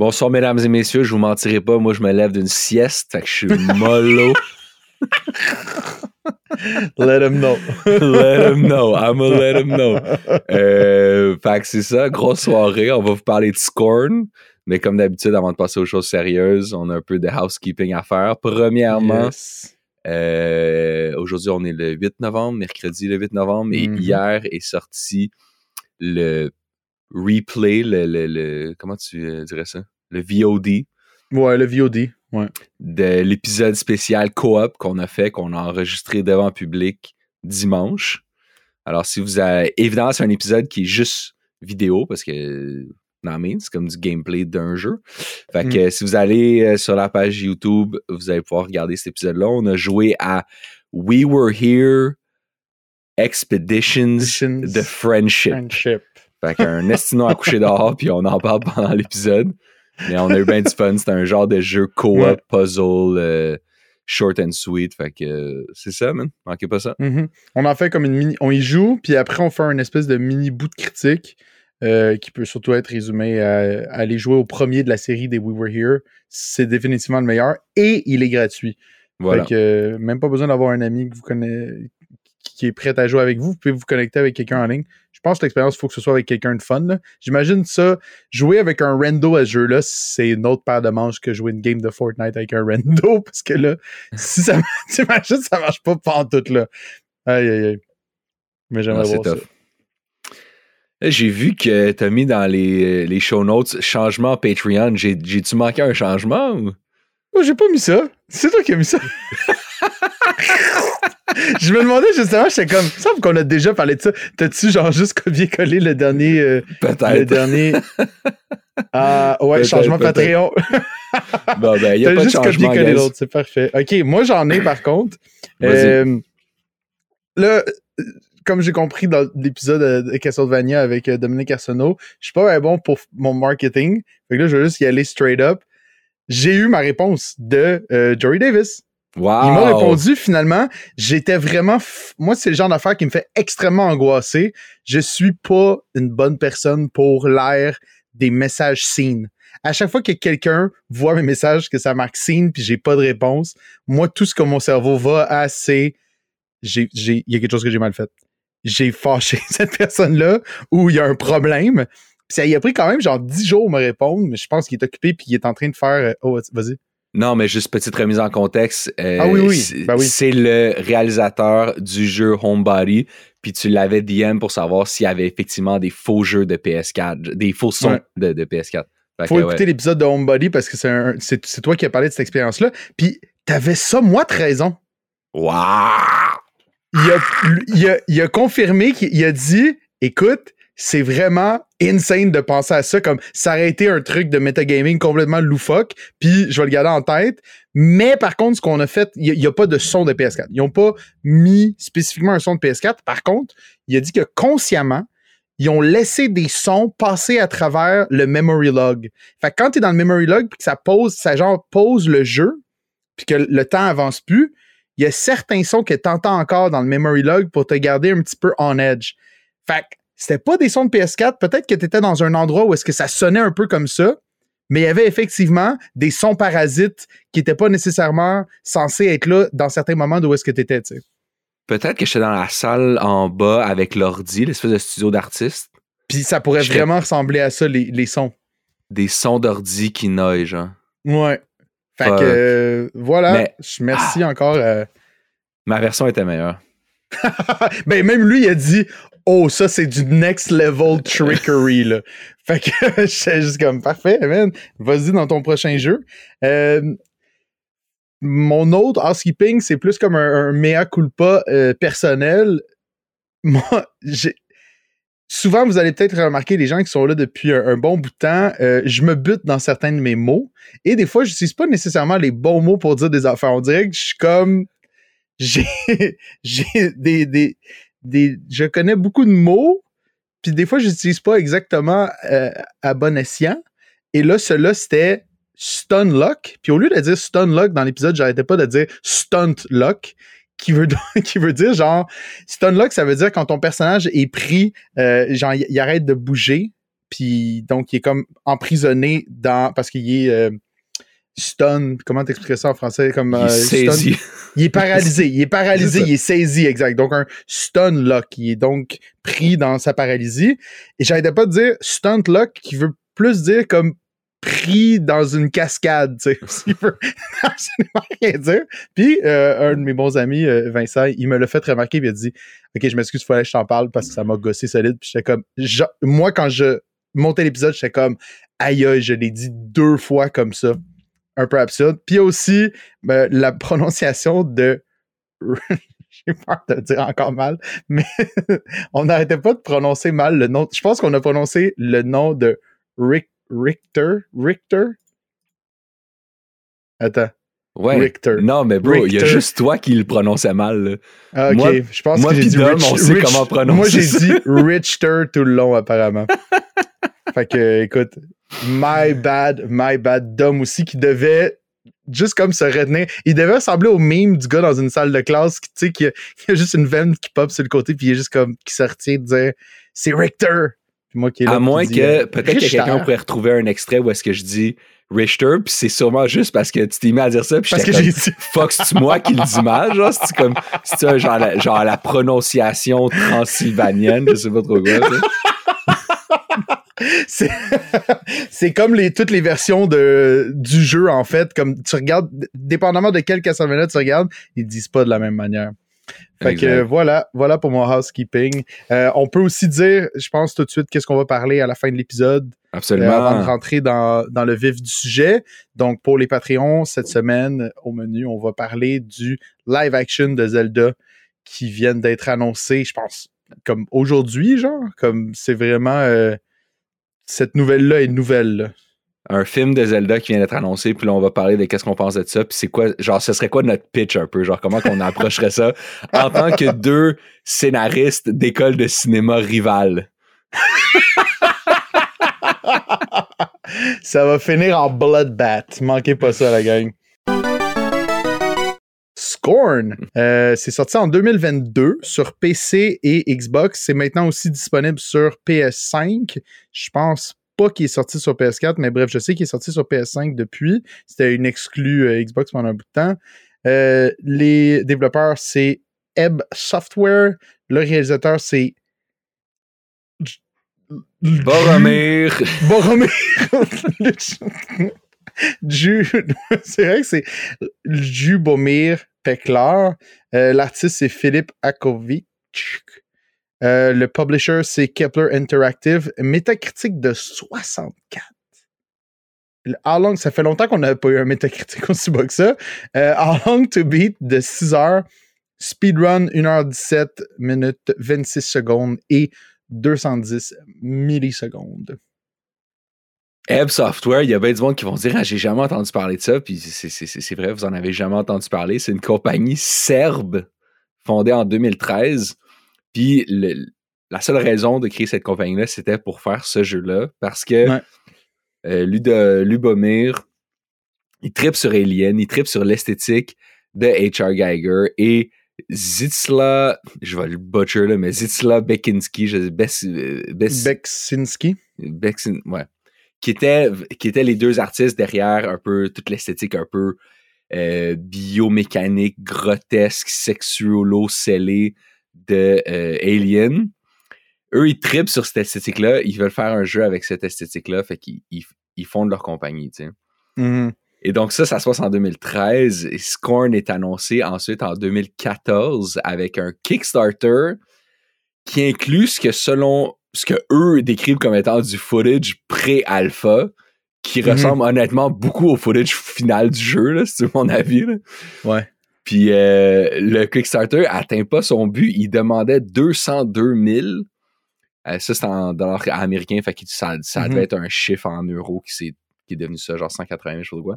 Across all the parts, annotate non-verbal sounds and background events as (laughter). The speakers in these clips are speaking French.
Bonsoir, mesdames et messieurs. Je vous mentirai pas. Moi, je me lève d'une sieste. Fait que je suis mollo. (laughs) let him know. (laughs) let him know. I'm gonna let him know. Euh, fait que c'est ça. Grosse soirée. On va vous parler de Scorn. Mais comme d'habitude, avant de passer aux choses sérieuses, on a un peu de housekeeping à faire. Premièrement, Yes. euh, aujourd'hui, on est le 8 novembre, mercredi le 8 novembre, et Mhm. hier est sorti le replay, le, le- le- comment tu euh, dirais ça? Le VOD Ouais, le VOD. Ouais. de l'épisode spécial coop qu'on a fait, qu'on a enregistré devant public dimanche. Alors, si vous avez. Évidemment, c'est un épisode qui est juste vidéo parce que. Non, mais c'est comme du gameplay d'un jeu. Fait que si vous allez euh, sur la page YouTube, vous allez pouvoir regarder cet épisode-là. On a joué à We Were Here Expeditions Expeditions de Friendship. Friendship. Fait qu'un estino à coucher dehors, puis on en parle pendant l'épisode. Mais on a eu bien du fun. C'était un genre de jeu co-op, puzzle, euh, short and sweet. Fait que euh, c'est ça, man. Manquez pas ça. Mhm. On en fait comme une mini. On y joue, puis après, on fait une espèce de mini bout de critique euh, qui peut surtout être résumé à, à aller jouer au premier de la série des We Were Here. C'est définitivement le meilleur et il est gratuit. Voilà. Fait que même pas besoin d'avoir un ami que vous connaissez qui est prêt à jouer avec vous. Vous pouvez vous connecter avec quelqu'un en ligne. Je pense que l'expérience, il faut que ce soit avec quelqu'un de fun. J'imagine ça, jouer avec un rando à ce jeu-là, c'est une autre paire de manches que jouer une game de Fortnite avec un rando. (laughs) Parce que là, si ça (laughs) t'imagines, ça marche pas tout là. Aïe aïe aïe. Mais j'aimerais c'est voir ça. tough. Là, J'ai vu que t'as mis dans les, les show notes changement Patreon. J'ai- J'ai-tu manqué un changement ou? Oh, j'ai pas mis ça. C'est toi qui as mis ça. (laughs) (laughs) je me demandais justement, j'étais comme, il me semble qu'on a déjà parlé de ça. T'as-tu genre juste copié-collé le dernier, euh, le Peut-être. dernier? (laughs) Ah, ouais, changement. Patreon. (laughs) Bon, ben, il y a T'as pas de juste copié-collé l'autre, c'est parfait. Ok, moi j'en ai par contre. Euh, là, comme j'ai compris dans l'épisode euh, de Castlevania avec Dominique Arsenault, je suis pas bon pour mon marketing. Fait que là, je vais juste y aller straight up. J'ai eu ma réponse de Jory Davis. Wow. Il m'a répondu finalement. J'étais vraiment. f- Moi, c'est le genre d'affaire qui me fait extrêmement angoisser. Je suis pas une bonne personne pour l'ère des messages signes. À chaque fois que quelqu'un voit mes messages, que ça marque signe, puis j'ai pas de réponse, moi, tout ce que mon cerveau va à, c'est. j'ai- j'ai- Il y a quelque chose que j'ai mal fait. J'ai fâché (laughs) cette personne-là ou il y a un problème. Puis ça, il a pris quand même genre 10 jours à me répondre, mais je pense qu'il est occupé puis il est en train de faire. euh, Oh, vas-y. Non, mais juste petite remise en contexte. euh, Ah oui, oui. c'est- Ben oui. C'est le réalisateur du jeu Homebody. Puis tu l'avais DM pour savoir s'il y avait effectivement des faux jeux de PS4, des faux sons Ouais. de, de PS4. Fait Faut que, écouter ouais. l'épisode de Homebody parce que c'est un- c'est c'est toi qui as parlé de cette expérience-là. Puis t'avais ça, moi, de raison. Wow! Il a, il a, il a confirmé qu'il a dit écoute, c'est vraiment insane de penser à ça comme ça aurait été un truc de metagaming complètement loufoque, puis je vais le garder en tête. Mais par contre, ce qu'on a fait, il n'y a, pas de son de PS4. Ils n'ont pas mis spécifiquement un son de PS4. Par contre, il a dit que consciemment, ils ont laissé des sons passer à travers le memory log. Fait que quand tu es dans le memory log puis que ça pose, ça genre pose le jeu, puis que le temps avance plus, il y a certains sons que tu entends encore dans le memory log pour te garder un petit peu on edge. Fait que c'était pas des sons de PS4, peut-être que tu étais dans un endroit où est-ce que ça sonnait un peu comme ça, mais il y avait effectivement des sons parasites qui n'étaient pas nécessairement censés être là dans certains moments d'où est-ce que tu étais, tu sais. Peut-être que j'étais dans la salle en bas avec l'ordi, l'espèce de studio d'artiste. Puis ça pourrait J'étais- vraiment ressembler à ça, les, les sons. Des sons d'ordi qui noient, genre. Ouais. Fait Fuck. que euh, voilà. Mais- Merci encore. euh. Ma version était meilleure. (laughs) ben même lui, il a dit Oh, ça, c'est du next level trickery. là. (laughs) Fait que (laughs) j'étais juste comme parfait, man. Vas-y dans ton prochain jeu. Euh, mon autre housekeeping, c'est plus comme un, un mea culpa euh, personnel. (laughs) Moi, j'ai. Souvent, vous allez peut-être remarquer les gens qui sont là depuis un, un bon bout de temps, euh, je me bute dans certains de mes mots. Et des fois, je n'utilise pas nécessairement les bons mots pour dire des affaires. On dirait que je suis comme. J'ai j'ai des, des, des. Je connais beaucoup de mots, puis des fois, je n'utilise pas exactement euh, à bon escient. Et là, celui-là, c'était stun lock. Puis au lieu de dire stun lock dans l'épisode, j'arrêtais pas de dire stunt lock. Qui veut, (laughs) qui veut dire genre stun lock, ça veut dire quand ton personnage est pris, euh, genre il il arrête de bouger, puis donc il est comme emprisonné dans parce qu'il est euh, stun. Comment t'expliquer ça en français? Comme Il est stun? saisi. Il est (laughs) paralysé. Il est paralysé. Il est saisi, exact. Donc, un stun lock. Il est donc pris dans sa paralysie. Et j'arrêtais pas de dire stunt lock qui veut plus dire comme pris dans une cascade, tu sais. (laughs) Il veut (laughs) absolument rien dire. Puis, euh, un de mes bons amis, euh, Vincent, il me l'a fait remarquer, puis il a dit Ok, je m'excuse, il fallait que je t'en parle parce que ça m'a gossé solide. Puis j'étais comme, moi, quand je montais l'épisode, j'étais comme, aïe aïe, je l'ai dit deux fois comme ça. Un peu absurde. Puis aussi ben, la (laughs) prononciation de. (laughs) J'ai peur de le dire encore mal, mais (laughs) on n'arrêtait pas de prononcer mal le nom. Je pense qu'on a prononcé le nom de Rick, Richter. Richter? Attends. Ouais. Richter. Non, mais bro, il y a juste toi qui le prononçait mal. Ah, ok, Moi- je pense moi que j'ai dit Dom, Rich- on sait Rich- comment prononcer Moi, j'ai dit Richter tout le long, apparemment. fait que, écoute, my bad, my bad. Dom aussi, qui devait juste comme se retenir. Il devait ressembler au meme du gars dans une salle de classe, qui, tu sais, qui a, (laughs) qui a juste une veine qui pop sur le côté, puis il est juste comme, qui se retient de dire c'est Richter. Puis moi qui est là, À moins dit, que euh, peut-être que quelqu'un pourrait retrouver un extrait où est-ce que je dis Richter, puis c'est sûrement juste parce que tu t'es mis à dire ça, puis Parce que j'ai dit. (laughs) fuck, c'est moi qui le dis mal, genre, c'est comme, c'est genre genre la prononciation transylvanienne, je sais pas trop quoi. (laughs) C'est comme les, toutes les versions de, du jeu, en fait. Comme tu regardes, dépendamment de quel Castlevania tu regardes, ils disent pas de la même manière. Fait que Exact. euh, voilà, voilà pour mon housekeeping. Euh, on peut aussi dire, je pense tout de suite, qu'est-ce qu'on va parler à la fin de l'épisode euh, Absolument. avant de rentrer dans, dans le vif du sujet. Donc, pour les Patreons, cette semaine, au menu, on va parler du live action de Zelda qui viennent d'être annoncés, je pense, comme aujourd'hui, genre. Comme c'est vraiment. euh, cette nouvelle-là est nouvelle. un film de Zelda qui vient d'être annoncé, puis là, on va parler de qu'est-ce qu'on pense de ça, puis c'est quoi, genre, ce serait quoi notre pitch un peu, genre, comment qu'on approcherait ça en tant que deux scénaristes d'école de cinéma rivales? ça va finir en bloodbath. Manquez pas ça, la gang. Scorn, euh, c'est sorti en 2022 sur PC et Xbox. C'est maintenant aussi disponible sur PS5. Je pense pas qu'il est sorti sur PS4, mais bref, je sais qu'il est sorti sur PS5 depuis. C'était une exclue euh, Xbox pendant un bout de temps. Euh, les développeurs, c'est Ebb Software. Le réalisateur, c'est Boromir! Boromir. (laughs) Ju- (laughs) c'est vrai que c'est Jubomir Peklar. Euh, L'artiste, c'est Philippe Akovic. Euh, le publisher, c'est Kepler Interactive. Métacritique de 64. Le How long, ça fait longtemps qu'on n'avait pas eu un métacritique aussi bas que ça. Euh, How long to beat? De 6 heures. Speedrun 1h17 minutes 26 secondes et 210 millisecondes. Ebb Software, il y a bien du monde qui vont dire Ah, j'ai jamais entendu parler de ça, puis c'est- vrai, vous en avez jamais entendu parler. C'est une compagnie serbe fondée en 2013. Puis le- la seule raison de créer cette compagnie-là, c'était pour faire ce jeu-là, parce que Ouais. euh, Ludo- Lubomir, il tripe sur Alien, il tripe sur l'esthétique de H.R. Geiger et Zitsla, je vais le butcher là, mais Zitsla Bekinski, je sais, Bes, euh, Bes- Beksinski. Bexin- ouais. Qui étaient, qui étaient les deux artistes derrière un peu toute l'esthétique un peu euh, biomécanique, grotesque, sexuolo scellé de euh, Alien. Eux, ils tripent sur cette esthétique-là. Ils veulent faire un jeu avec cette esthétique-là. Fait qu'ils ils, ils fondent leur compagnie, tu sais. Mhm. Et donc ça, ça se passe en 2013. Et Scorn est annoncé ensuite en 2014 avec un Kickstarter qui inclut ce que selon ce que eux décrivent comme étant du footage pré-alpha, qui Mhm. ressemble honnêtement beaucoup au footage final du jeu, là, c'est mon avis. là. Ouais. Puis euh, le Kickstarter atteint pas son but. Il demandait 202 000. Euh, ça, c'est en dollars américains. Fait que ça, ça Mhm. devait être un chiffre en euros qui, s'est- qui est devenu ça, genre 180 000, je sais pas quoi.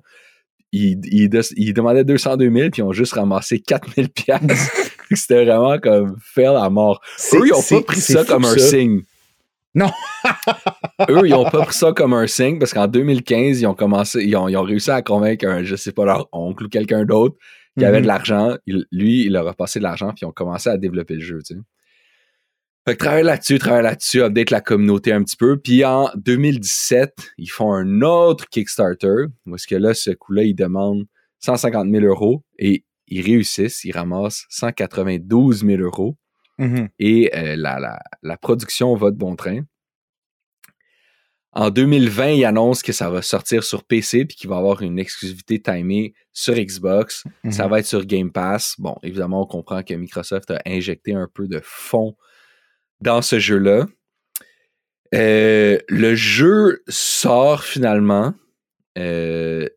Il, il, de- il demandait 202 000, puis ils ont juste ramassé 4 000 piastres. (laughs) C'était vraiment comme fail à mort. Eux, ils ont pas pris ça comme un signe. Non. (laughs) Eux, ils ont pas pris ça comme un signe parce qu'en 2015, ils ont commencé, ils ont, ils ont réussi à convaincre un, je sais pas, leur oncle ou quelqu'un d'autre qui avait Mhm. de l'argent. Lui, il leur a passé de l'argent puis ils ont commencé à développer le jeu, tu sais. Fait que travaille là-dessus, travaille là-dessus, update la communauté un petit peu. Puis en 2017, ils font un autre Kickstarter. Parce que là, ce coup-là, ils demandent 150 000 euros et ils réussissent. Ils ramassent 192 000 euros. Mhm. Et euh, la, la, la production va de bon train. En 2020, ils annoncent que ça va sortir sur PC puis qu'il va avoir une exclusivité timée sur Xbox. Ça Mhm. va être sur Game Pass. Bon, évidemment, on comprend que Microsoft a injecté un peu de fonds dans ce jeu-là. Euh, le jeu sort finalement euh,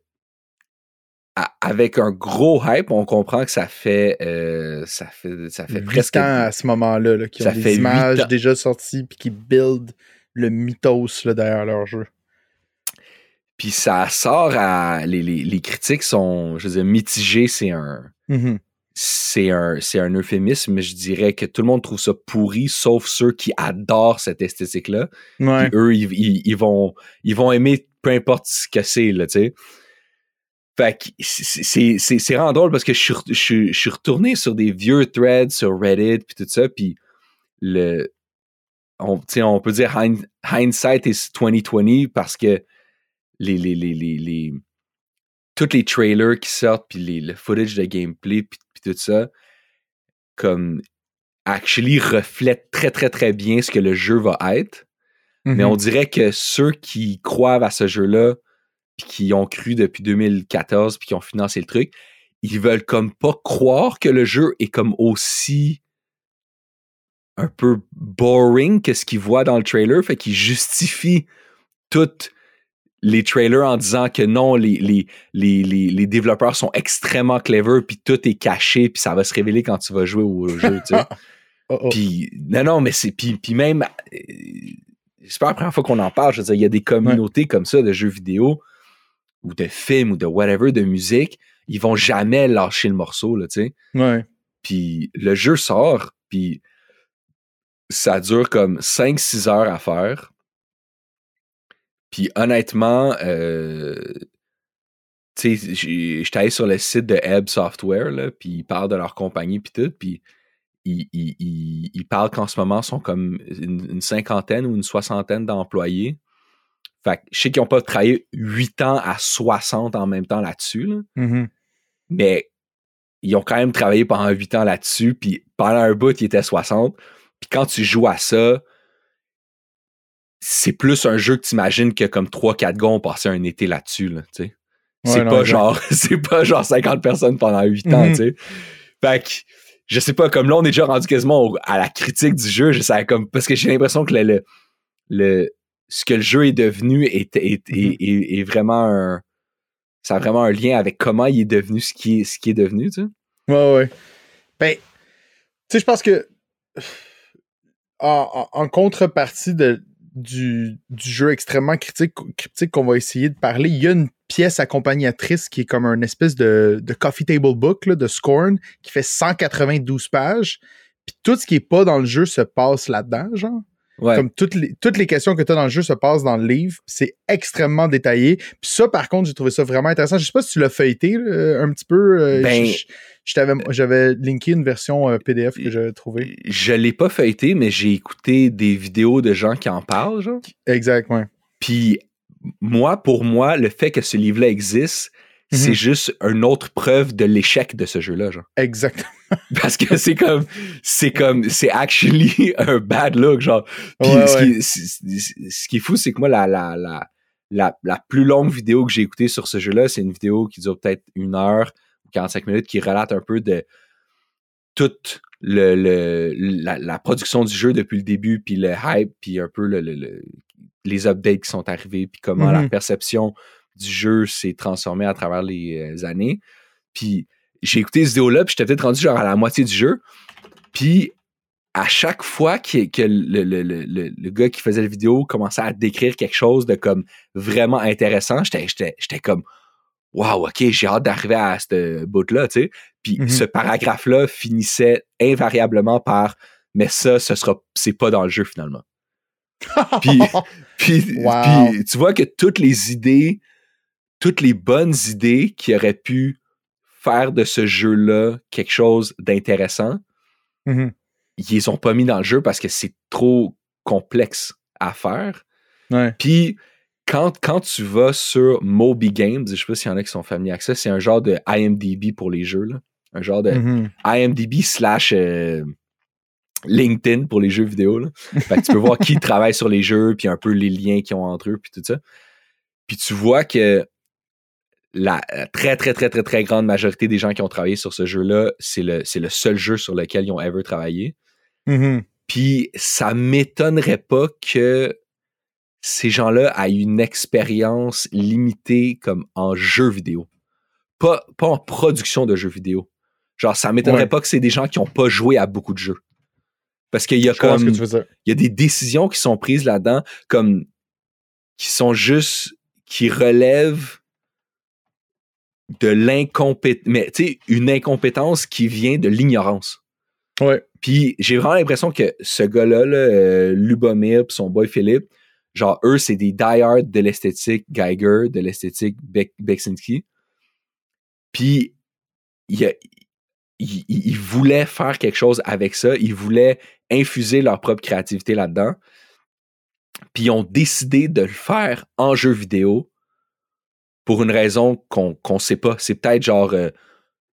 avec un gros hype. On comprend que ça fait euh, ça fait ça fait presque ans à ce moment-là, là, qui ont des images déjà sorties puis qui build le mythos là, derrière leur jeu. puis ça sort à les, les, les critiques sont je veux dire mitigées. C'est un Mhm. c'est un, c'est un euphémisme, mais je dirais que tout le monde trouve ça pourri, sauf ceux qui adorent cette esthétique-là. Ouais. Puis eux, ils, ils- ils vont, ils vont aimer peu importe ce que c'est, là, tu sais. Fait que c'est- c'est c'est- c'est vraiment drôle parce que je suis, re- je, suis- je suis retourné sur des vieux threads sur Reddit puis tout ça, puis le... On, peut dire hind- hindsight is 2020 parce que les, les, les, les, les- tous les trailers qui sortent puis les, le footage de gameplay puis, puis tout ça comme actually reflète très très très bien ce que le jeu va être. Mais on dirait que ceux qui croient à ce jeu-là, puis qui ont cru depuis 2014, puis qui ont financé le truc, ils veulent comme pas croire que le jeu est comme aussi un peu boring que ce qu'ils voient dans le trailer, fait qu'ils justifient toutes les trailers en disant que non, les, les, les, les, développeurs sont extrêmement clever, puis tout est caché, puis ça va se révéler quand tu vas jouer au (laughs) jeu, tu sais. Oh, oh. Puis, non, non, mais c'est. Puis, puis même. euh, c'est pas la première fois qu'on en parle. Je veux dire, il y a des communautés comme ça de jeux vidéo ou de films ou de whatever, de musique. Ils vont jamais lâcher le morceau, là, tu sais. Ouais. Puis le jeu sort, puis ça dure comme 5-6 heures à faire. Puis honnêtement, euh, tu sais, j'étais allé sur le site de Ebb Software, là, puis ils parlent de leur compagnie, puis tout, puis ils, ils, ils- ils parlent qu'en ce moment, ils sont comme une, une cinquantaine ou une soixantaine d'employés. Fait que je sais qu'ils n'ont pas travaillé 8 ans à 60 en même temps là-dessus, là, Mhm. mais ils ont quand même travaillé pendant 8 ans là-dessus, puis pendant un bout, ils étaient 60. Puis quand tu joues à ça, c'est plus un jeu que tu imagines que comme 3-4 gars ont passé un été là-dessus, là, tu sais. (laughs) C'est pas genre c'est pas genre 50 personnes pendant 8 ans, Mhm. tu sais. Fait que je sais pas comme là on est déjà rendu quasiment au- à la critique du jeu, je sais comme parce que j'ai l'impression que le, le, le- ce que le jeu est devenu est, est, est, est- est vraiment un ça a vraiment un lien avec comment il est devenu ce qui est ce qui est devenu, tu sais. Ouais, ouais. Ben, tu sais, je pense que en, en- en contrepartie de, du, du jeu extrêmement critique, cryptique qu'on va essayer de parler, il y a une pièce accompagnatrice qui est comme un espèce de, de coffee table book là, de Scorn qui fait 192 pages. Puis tout ce qui est pas dans le jeu se passe là-dedans, genre. Ouais. Comme toutes les, toutes les questions que tu as dans le jeu se passent dans le livre. C'est extrêmement détaillé. Puis ça, par contre, j'ai trouvé ça vraiment intéressant. Je sais pas si tu l'as feuilleté là, un petit peu. euh, Ben- t'avais- J'avais linké une version euh, PDF que j'avais trouvée. Je l'ai pas feuilleté, mais j'ai écouté des vidéos de gens qui en parlent, genre. Exact, ouais. Puis moi, pour moi, le fait que ce livre-là existe, c'est Mhm. juste une autre preuve de l'échec de ce jeu-là, genre. Exact. (laughs) Parce que c'est comme, c'est comme, c'est actually (laughs) un bad look, genre. Puis Ouais, ce, ouais. Qui, ce est fou, c'est que moi, la, la, la, la, la plus longue vidéo que j'ai écoutée sur ce jeu-là, c'est une vidéo qui dure peut-être une heure ou 45 minutes, qui relate un peu de toute le, le- la, la production du jeu depuis le début, puis le hype, puis un peu le, le- le- les updates qui sont arrivés, puis comment la Mhm. perception du jeu s'est transformée à travers les euh, années. Puis j'ai écouté cette vidéo-là, puis j'étais peut-être rendu genre à la moitié du jeu. Puis à chaque fois que le, le- le- le- le gars qui faisait la vidéo commençait à décrire quelque chose de comme vraiment intéressant, j'étais, comme Wow, ok, j'ai hâte d'arriver à ce bout-là, tu sais. Puis Mhm. ce paragraphe-là finissait invariablement par Mais ça, ce sera c'est pas dans le jeu finalement. (laughs) Puis, puis, Wow. puis tu vois que toutes les idées, toutes les bonnes idées qui auraient pu faire de ce jeu-là quelque chose d'intéressant, Mhm. ils les ont pas mis dans le jeu parce que c'est trop complexe à faire. Ouais. Puis quand, quand tu vas sur Moby Games, je sais pas s'il y en a qui sont familiers avec ça, c'est un genre de IMDB pour les jeux, là. Un genre de Mhm. IMDB slash euh, LinkedIn pour les jeux vidéo. Là. Fait que tu peux voir qui (laughs) travaille sur les jeux, puis un peu les liens qu'ils ont entre eux, puis tout ça. Puis tu vois que la très, très, très, très, très grande majorité des gens qui ont travaillé sur ce jeu-là, c'est le, c'est le seul jeu sur lequel ils ont ever travaillé. Mhm. Puis ça m'étonnerait pas que ces gens-là aient une expérience limitée comme en jeu vidéo. Pas, pas en production de jeux vidéo. Genre, ça m'étonnerait Ouais. pas que c'est des gens qui ont pas joué à beaucoup de jeux. Parce qu'il y a Je comme il y a des décisions qui sont prises là-dedans comme qui sont juste qui relèvent de l'incompétence mais tu sais une incompétence qui vient de l'ignorance Ouais. puis j'ai vraiment l'impression que ce gars-là là, euh, Lubomir pis son boy Philippe genre eux c'est des die-hard de l'esthétique Geiger de l'esthétique Bek- Beksinski puis il, il, voulait faire quelque chose avec ça il voulait infuser leur propre créativité là-dedans. Puis ils ont décidé de le faire en jeu vidéo pour une raison qu'on qu'on sait pas. C'est peut-être genre, euh,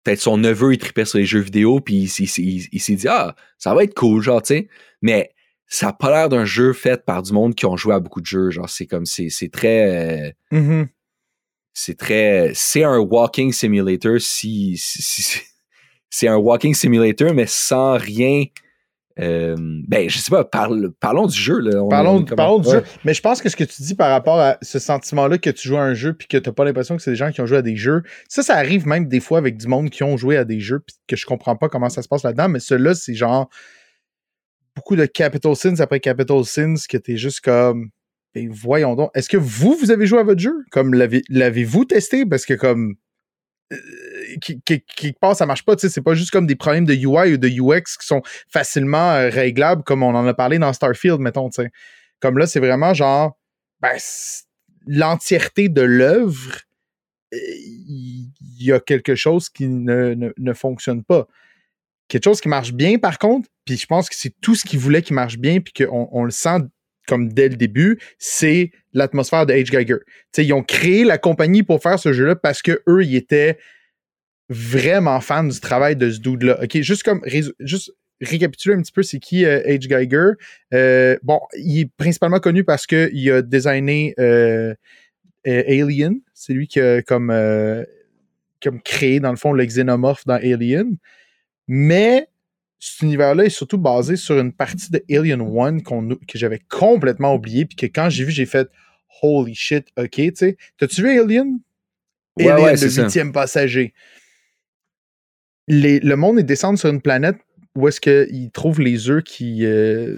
peut-être son neveu, il tripait sur les jeux vidéo, puis il, s'est- il- il s'est dit, ah, ça va être cool, genre, tu sais. Mais ça a pas l'air d'un jeu fait par du monde qui ont joué à beaucoup de jeux. Genre, c'est comme, c'est c'est très. euh, Mhm. c'est très. C'est un walking simulator si. si- si- si- c'est un walking simulator, mais sans rien. Euh, ben, je sais pas, parle- parlons du jeu. Là. On- Parlons, on du jeu. Mais je pense que ce que tu dis par rapport à ce sentiment-là que tu joues à un jeu puis que tu n'as pas l'impression que c'est des gens qui ont joué à des jeux, ça, ça arrive même des fois avec du monde qui ont joué à des jeux puis que je comprends pas comment ça se passe là-dedans. Mais ceux-là, c'est genre beaucoup de Capital Sins après Capital Sins que tu es juste comme. Ben, voyons donc. Est-ce que vous, vous avez joué à votre jeu? Comme l'avez- l'avez-vous testé? Parce que comme. Qui- qui- part, ça marche pas. tu sais, C'est pas juste comme des problèmes de UI ou de UX qui sont facilement euh, réglables, comme on en a parlé dans Starfield, mettons. tu sais. Comme là, c'est vraiment genre. Ben, l'entièreté de l'œuvre, euh, il y, a quelque chose qui ne, ne- ne fonctionne pas. Quelque chose qui marche bien, par contre, puis je pense que c'est tout ce qu'ils voulaient qui marche bien, puis qu'on on le sent comme dès le début, c'est l'atmosphère de H. Geiger. Tu sais, ils ont créé la compagnie pour faire ce jeu-là parce que eux, ils étaient vraiment fans du travail de ce dude-là. OK, juste comme juste récapituler un petit peu c'est qui euh, H. Geiger? Euh, bon, il est principalement connu parce qu'il a designé euh, Alien. C'est lui qui a comme, comme créé, dans le fond, le xénomorphe dans Alien. Mais cet univers-là est surtout basé sur une partie de Alien One qu'on- que j'avais complètement oublié, puis que quand j'ai vu, j'ai fait Holy shit, ok, tu sais. T'as-tu vu Alien? Ouais, Alien, ouais, le huitième passager. Le monde est descendu sur une planète où est-ce qu'il trouve les œufs qui, euh,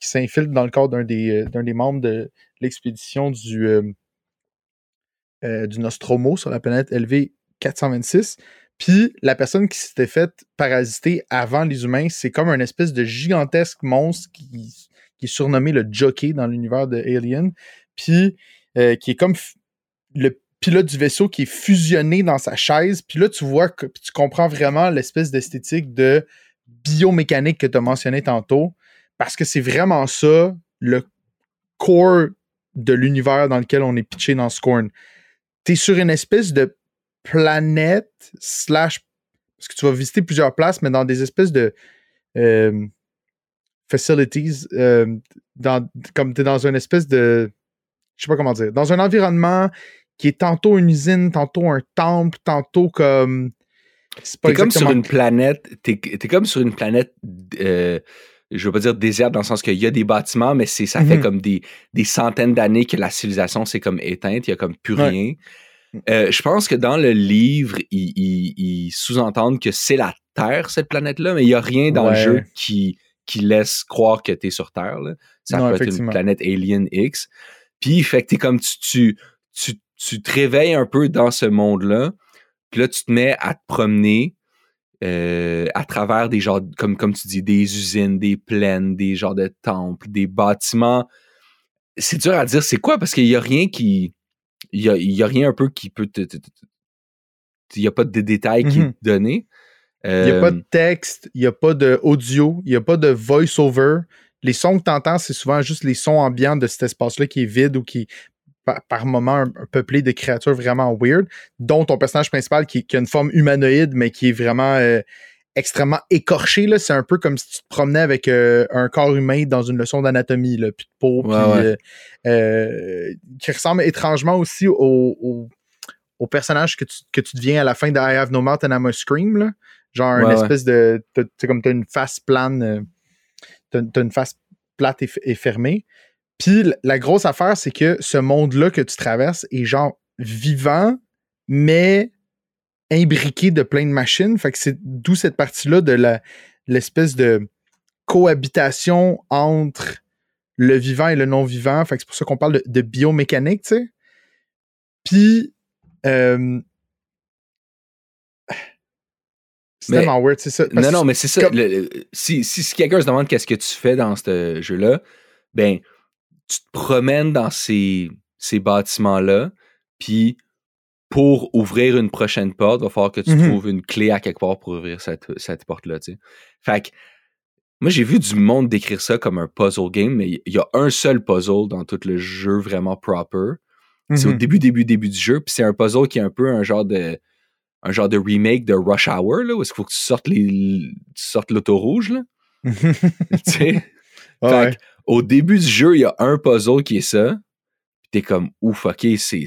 qui s'infiltrent dans le corps d'un des, euh, membres de l'expédition du, euh, du Nostromo sur la planète LV 426. Puis la personne qui s'était faite parasiter avant les humains, c'est comme un espèce de gigantesque monstre qui, est surnommé le Jockey dans l'univers de Alien. Puis qui est comme le pilote du vaisseau qui est fusionné dans sa chaise. Puis là, tu vois, que, tu comprends vraiment l'espèce d'esthétique de biomécanique que tu as mentionné tantôt. Parce que c'est vraiment ça, le core de l'univers dans lequel on est pitché dans Scorn. Tu es sur une espèce de planète slash parce que tu vas visiter plusieurs places, mais dans des espèces de euh, facilities, euh, comme tu es dans une espèce de je sais pas comment dire, dans un environnement qui est tantôt une usine, tantôt un temple, tantôt comme c'est pas T'es comme sur une planète, t'es es comme sur une planète, euh, je veux pas dire déserte dans le sens qu'il y a des bâtiments, mais c'est ça fait Mhm. comme des, des centaines d'années que la civilisation s'est comme éteinte, il y a comme plus Ouais. rien. Euh, je pense que dans le livre, ils, ils- ils sous-entendent que c'est la Terre, cette planète-là, mais il y a rien dans le jeu qui, qui laisse croire que t'es sur Terre. là. Ça Non, peut être une planète Alien X. Puis, fait que t'es comme tu, tu, tu, tu te réveilles un peu dans ce monde-là. Puis là, tu te mets à te promener euh, à travers des genres, comme, comme tu dis, des usines, des plaines, des genres de temples, des bâtiments. C'est dur à dire c'est quoi parce qu'il y a rien qui. Il y a, y a rien un peu qui peut te. te- te- il n'y a pas de détails qui Mhm. est donné. Il n'y a pas de texte, il n'y a pas d'audio, il n'y a pas de voice-over. Les sons que tu entends, c'est souvent juste les sons ambiants de cet espace-là qui est vide ou qui, par, par moment, peuplé de créatures vraiment weird, dont ton personnage principal qui, a une forme humanoïde, mais qui est vraiment extrêmement écorché. C'est un peu comme si tu te promenais avec euh, un corps humain dans une leçon d'anatomie, puis de peau, euh, euh, qui ressemble étrangement aussi au, au, personnage que tu, que tu, deviens à la fin de I Have No Mouth and I'm a Scream. Là. Genre une espèce de. Tu comme t'as une face plane. t'as, une face plate et, fermée. Puis la grosse affaire, c'est que ce monde-là que tu traverses est genre vivant, mais imbriqué de plein de machines. Fait que c'est d'où cette partie-là de la, l'espèce de cohabitation entre le vivant et le non-vivant. Fait que c'est pour ça qu'on parle de, biomécanique, tu sais. Puis, euh, c'est tellement weird, c'est ça. Non, non, mais c'est ça. si, si, quelqu'un se demande qu'est-ce que tu fais dans ce jeu-là, ben, tu te promènes dans ces, ces bâtiments-là, puis pour ouvrir une prochaine porte, il va falloir que tu mm-hmm. trouves une clé à quelque part pour ouvrir cette, cette porte-là. Fait que, moi, j'ai vu du monde décrire ça comme un puzzle game, mais il y a un seul puzzle dans tout le jeu vraiment proper. C'est au mm-hmm. début, début, début du jeu, puis c'est un puzzle qui est un peu un genre de un genre de remake de Rush Hour, là, où est-ce qu'il faut que tu sortes les tu sortes l'auto rouge, là. (laughs) tu sais? Au début du jeu, il y a un puzzle qui est ça. Puis t'es comme, ouf, ok, c'est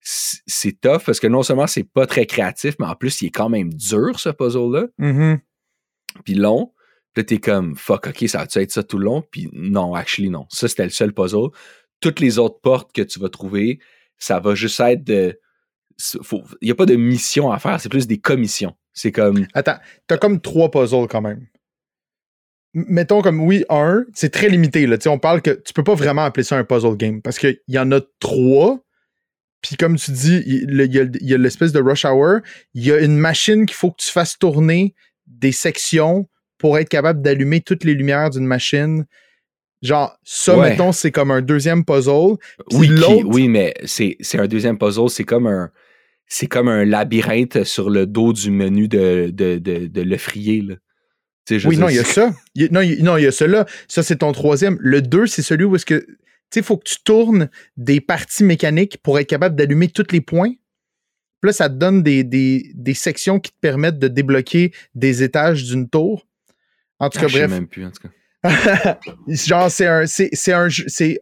c'est tough parce que non seulement c'est pas très créatif, mais en plus, il est quand même dur, ce puzzle-là. Mm-hmm. Puis long. Puis là, t'es comme, fuck, ok, ça va-tu être ça tout le long? Puis non, actually, non. Ça, c'était le seul puzzle. Toutes les autres portes que tu vas trouver, ça va juste être de. Il n'y a pas de mission à faire, c'est plus des commissions. C'est comme. Attends, t'as comme trois puzzles quand même. Mettons comme oui, un, c'est très limité. Là. on parle que tu peux pas vraiment appeler ça un puzzle game parce qu'il y en a trois, puis comme tu dis, il y a l'espèce de rush hour. Il y a une machine qu'il faut que tu fasses tourner des sections pour être capable d'allumer toutes les lumières d'une machine. Genre, ça, mettons, c'est comme un deuxième puzzle. Oui, oui, mais c'est un deuxième puzzle. C'est comme un c'est comme un labyrinthe sur le dos du menu de, de, de. Oui, non, il y a ça. non, il, non, il y a cela. Ça, c'est ton troisième. Le 2, c'est celui où est-ce que sais, il faut que tu tournes des parties mécaniques pour être capable d'allumer tous les points. Puis là, ça te donne des, des, sections qui te permettent de débloquer des étages d'une tour. En tout cas, ah, bref. Je sais même plus, en tout cas. (laughs) Genre, c'est un. C'est un c'est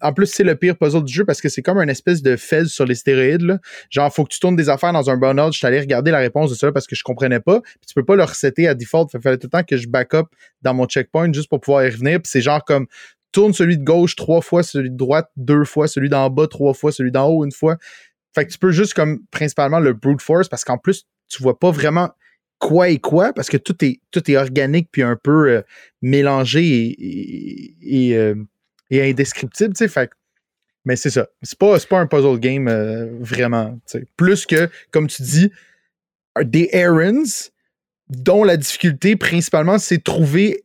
en plus, c'est le pire puzzle du jeu parce que c'est comme une espèce de fez sur les stéroïdes. Genre, faut que tu tournes des affaires dans un burn-out. Je suis allé regarder la réponse de ça parce que je comprenais pas. Puis tu peux pas le resetter à default. Il fallait tout le temps que je back up dans mon checkpoint juste pour pouvoir y revenir. Puis c'est genre comme tourne celui de gauche trois fois, celui de droite deux fois, celui d'en bas trois fois, celui d'en haut une fois. Fait tu peux juste comme principalement le brute force parce qu'en plus, tu vois pas vraiment quoi et quoi parce que tout est, tout est organique puis un peu euh, mélangé et, et, euh, indescriptible, tu sais. Fait mais c'est ça. C'est pas, pas un puzzle game euh, vraiment. Plus que, comme tu dis, des errands dont la difficulté principalement c'est trouver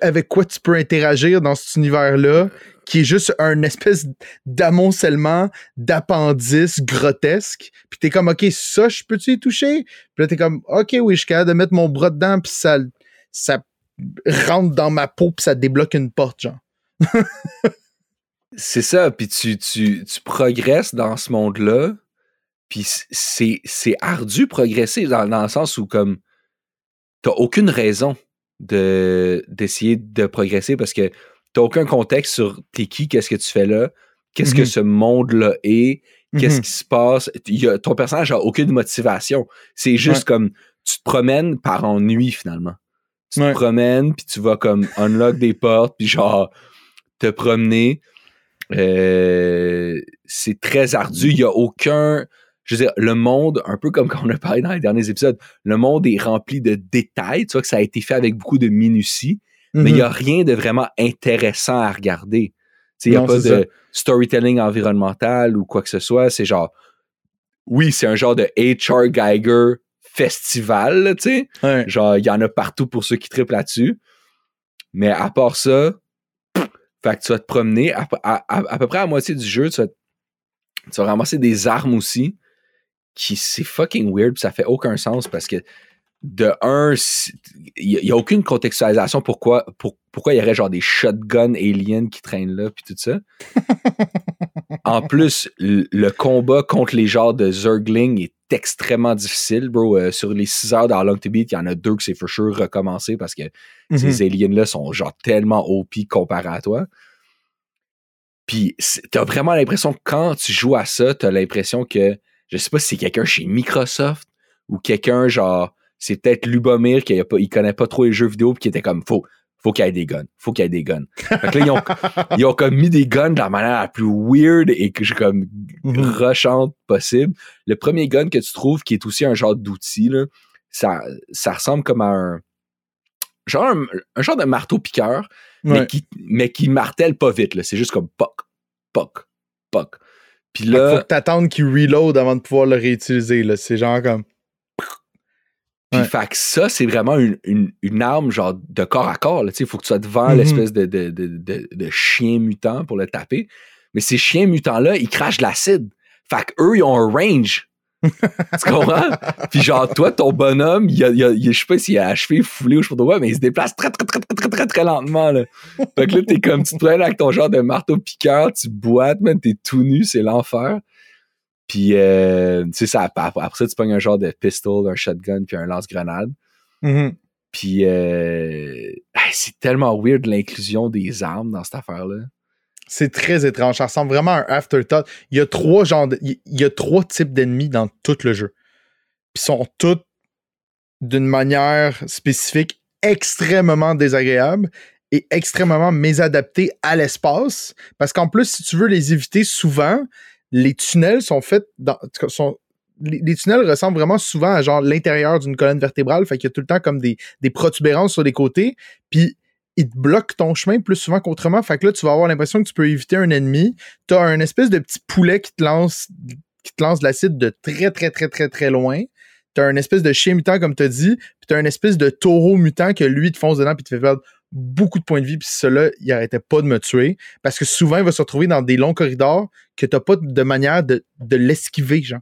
avec quoi tu peux interagir dans cet univers-là, qui est juste un espèce d'amoncellement d'appendices grotesques. Puis t'es comme, OK, ça, je peux-tu y toucher? Puis là, t'es comme, OK, oui, je suis capable de mettre mon bras dedans, puis ça, ça rentre dans ma peau, puis ça débloque une porte, genre. C'est ça, puis tu, tu, tu progresses dans ce monde-là, puis c'est, c'est ardu progresser dans, dans le sens où, comme, t'as aucune raison de d'essayer de progresser parce que t'as aucun contexte sur t'es qui, qu'est-ce que tu fais là, qu'est-ce que mm-hmm. ce monde-là est, qu'est-ce mm-hmm. qui se passe. ton personnage a aucune motivation. C'est juste comme tu te promènes par ennui finalement. Tu te promènes, puis tu vas comme unlock des portes, puis genre te promener. Euh, c'est très ardu. Il n'y a aucun je veux dire, le monde, un peu comme (laughs) quand on a parlé dans les derniers épisodes, le monde est rempli de détails. Tu vois que ça a été fait avec beaucoup de minutie, mais il n'y a mhm. rien de vraiment intéressant à regarder. Il n'y a pas de storytelling environnemental ou quoi que ce soit. C'est genre, oui, c'est un genre de H.R. Geiger festival, tu sais. Genre, il y en a partout pour ceux qui triplent là-dessus. Mais à part ça, fait que tu vas te promener. À, à, peu près à moitié du jeu, tu vas, tu vas ramasser des armes aussi qui c'est fucking weird, ça fait aucun sens parce que de un, il n'y a, aucune contextualisation pourquoi, pour, pourquoi il y aurait genre des shotguns aliens qui traînent là, puis tout ça. (laughs) en plus, le, combat contre les genres de Zergling est extrêmement difficile, bro. Euh, sur les 6 heures dans Long to Beat, il y en a deux que c'est for sure recommencer parce que mhm. ces aliens-là sont genre tellement OP comparé à toi. Puis t'as vraiment l'impression que quand tu joues à ça, t'as l'impression que, je sais pas si c'est quelqu'un chez Microsoft ou quelqu'un genre c'est peut-être Lubomir qui a pas, il connaît pas trop les jeux vidéo puis qui était comme faut faut qu'il y ait des guns, faut qu'il y ait des guns. Fait que là, ils ont, (laughs) ils ont comme mis des guns de la manière la plus weird et que j'ai comme mhm. rushante possible. Le premier gun que tu trouves qui est aussi un genre d'outil là, ça ça ressemble comme à un genre un, genre de marteau piqueur mais qui mais qui martèle pas vite là, c'est juste comme poc poc poc. Puis là, faut que t'attendes qu'il reload avant de pouvoir le réutiliser là, c'est genre comme fait que ça, c'est vraiment une, une, arme genre de corps à corps. Il faut que tu sois devant mm-hmm. l'espèce de, de, de, de, chien mutant pour le taper. Mais ces chiens mutants-là, ils crachent de l'acide. Fait qu'eux, ils ont un range. (laughs) tu comprends? Puis genre, toi, ton bonhomme, il a, il a, je sais pas s'il a achevé, foulé ou je sais pas quoi, mais il se déplace très, très, très, très, très, très, très lentement, là. Fait que là, t'es comme, tu te prends avec ton genre de marteau piqueur, tu boites, man, t'es tout nu, c'est l'enfer. Puis, euh, tu sais, ça, après ça, tu pognes un genre de pistol, un shotgun, puis un lance-grenade. Mm-hmm. Puis, euh, c'est tellement weird l'inclusion des armes dans cette affaire-là. C'est très étrange. Ça ressemble vraiment à un afterthought. Il y a trois genres il y a trois types d'ennemis dans tout le jeu. Puis sont tous d'une manière spécifique extrêmement désagréable et extrêmement mésadaptés à l'espace. Parce qu'en plus, si tu veux les éviter souvent, les tunnels sont faits dans. Les, tunnels ressemblent vraiment souvent à genre l'intérieur d'une colonne vertébrale. Fait qu'il y a tout le temps comme des, protubérances sur les côtés. Puis ils te bloquent ton chemin plus souvent qu'autrement. Fait que là, tu vas avoir l'impression que tu peux éviter un ennemi. Tu as un espèce de petit poulet qui te lance qui te de l'acide de très, très, très, très, très loin. Tu as un espèce de chien mutant, comme tu as dit, puis tu as un espèce de taureau mutant que lui te fonce dedans puis te fait perdre beaucoup de points de vie, puis cela, il arrêtait pas de me tuer. Parce que souvent, il va se retrouver dans des longs corridors que t'as pas de manière de, l'esquiver, genre.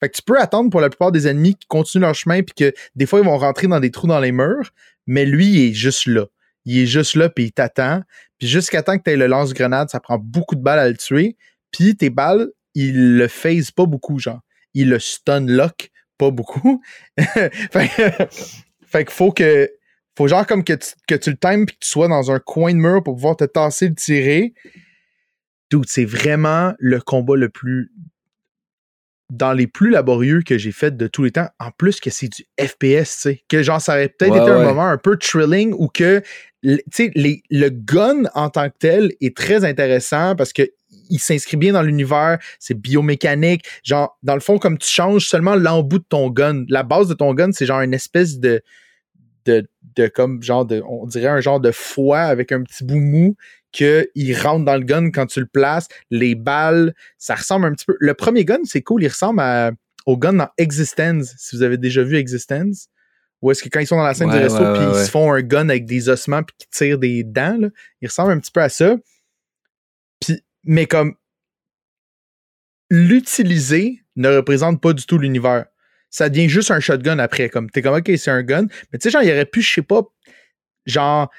Fait que tu peux attendre pour la plupart des ennemis qui continuent leur chemin, puis que des fois, ils vont rentrer dans des trous dans les murs, mais lui, il est juste là. Il est juste là, puis il t'attend. Puis jusqu'à temps que tu aies le lance-grenade, ça prend beaucoup de balles à le tuer. Puis tes balles, il le phase pas beaucoup, genre. Il le stun lock pas beaucoup. (laughs) fait, fait qu'il faut que faut genre comme que tu, que tu le times puis que tu sois dans un coin de mur pour pouvoir te tasser le tirer. Dude, c'est vraiment le combat le plus dans les plus laborieux que j'ai fait de tous les temps, en plus que c'est du FPS, tu sais, que genre ça aurait peut-être été un moment un peu thrilling ou que tu sais le gun en tant que tel est très intéressant parce que il s'inscrit bien dans l'univers, c'est biomécanique, genre dans le fond comme tu changes seulement l'embout de ton gun, la base de ton gun, c'est genre une espèce de de, comme genre de, on dirait un genre de foie avec un petit bout mou qu'il rentre dans le gun quand tu le places. Les balles, ça ressemble un petit peu. Le premier gun, c'est cool, il ressemble au gun dans Existence, si vous avez déjà vu Existence. Ou est-ce que quand ils sont dans la scène du resto, puis ils se font un gun avec des ossements puis qui tirent des dents, là, il ressemble un petit peu à ça. Puis, mais comme l'utiliser ne représente pas du tout l'univers ça devient juste un shotgun après. Comme t'es comme ok, c'est un gun. Mais tu sais, genre, il aurait pu, je sais pas, genre,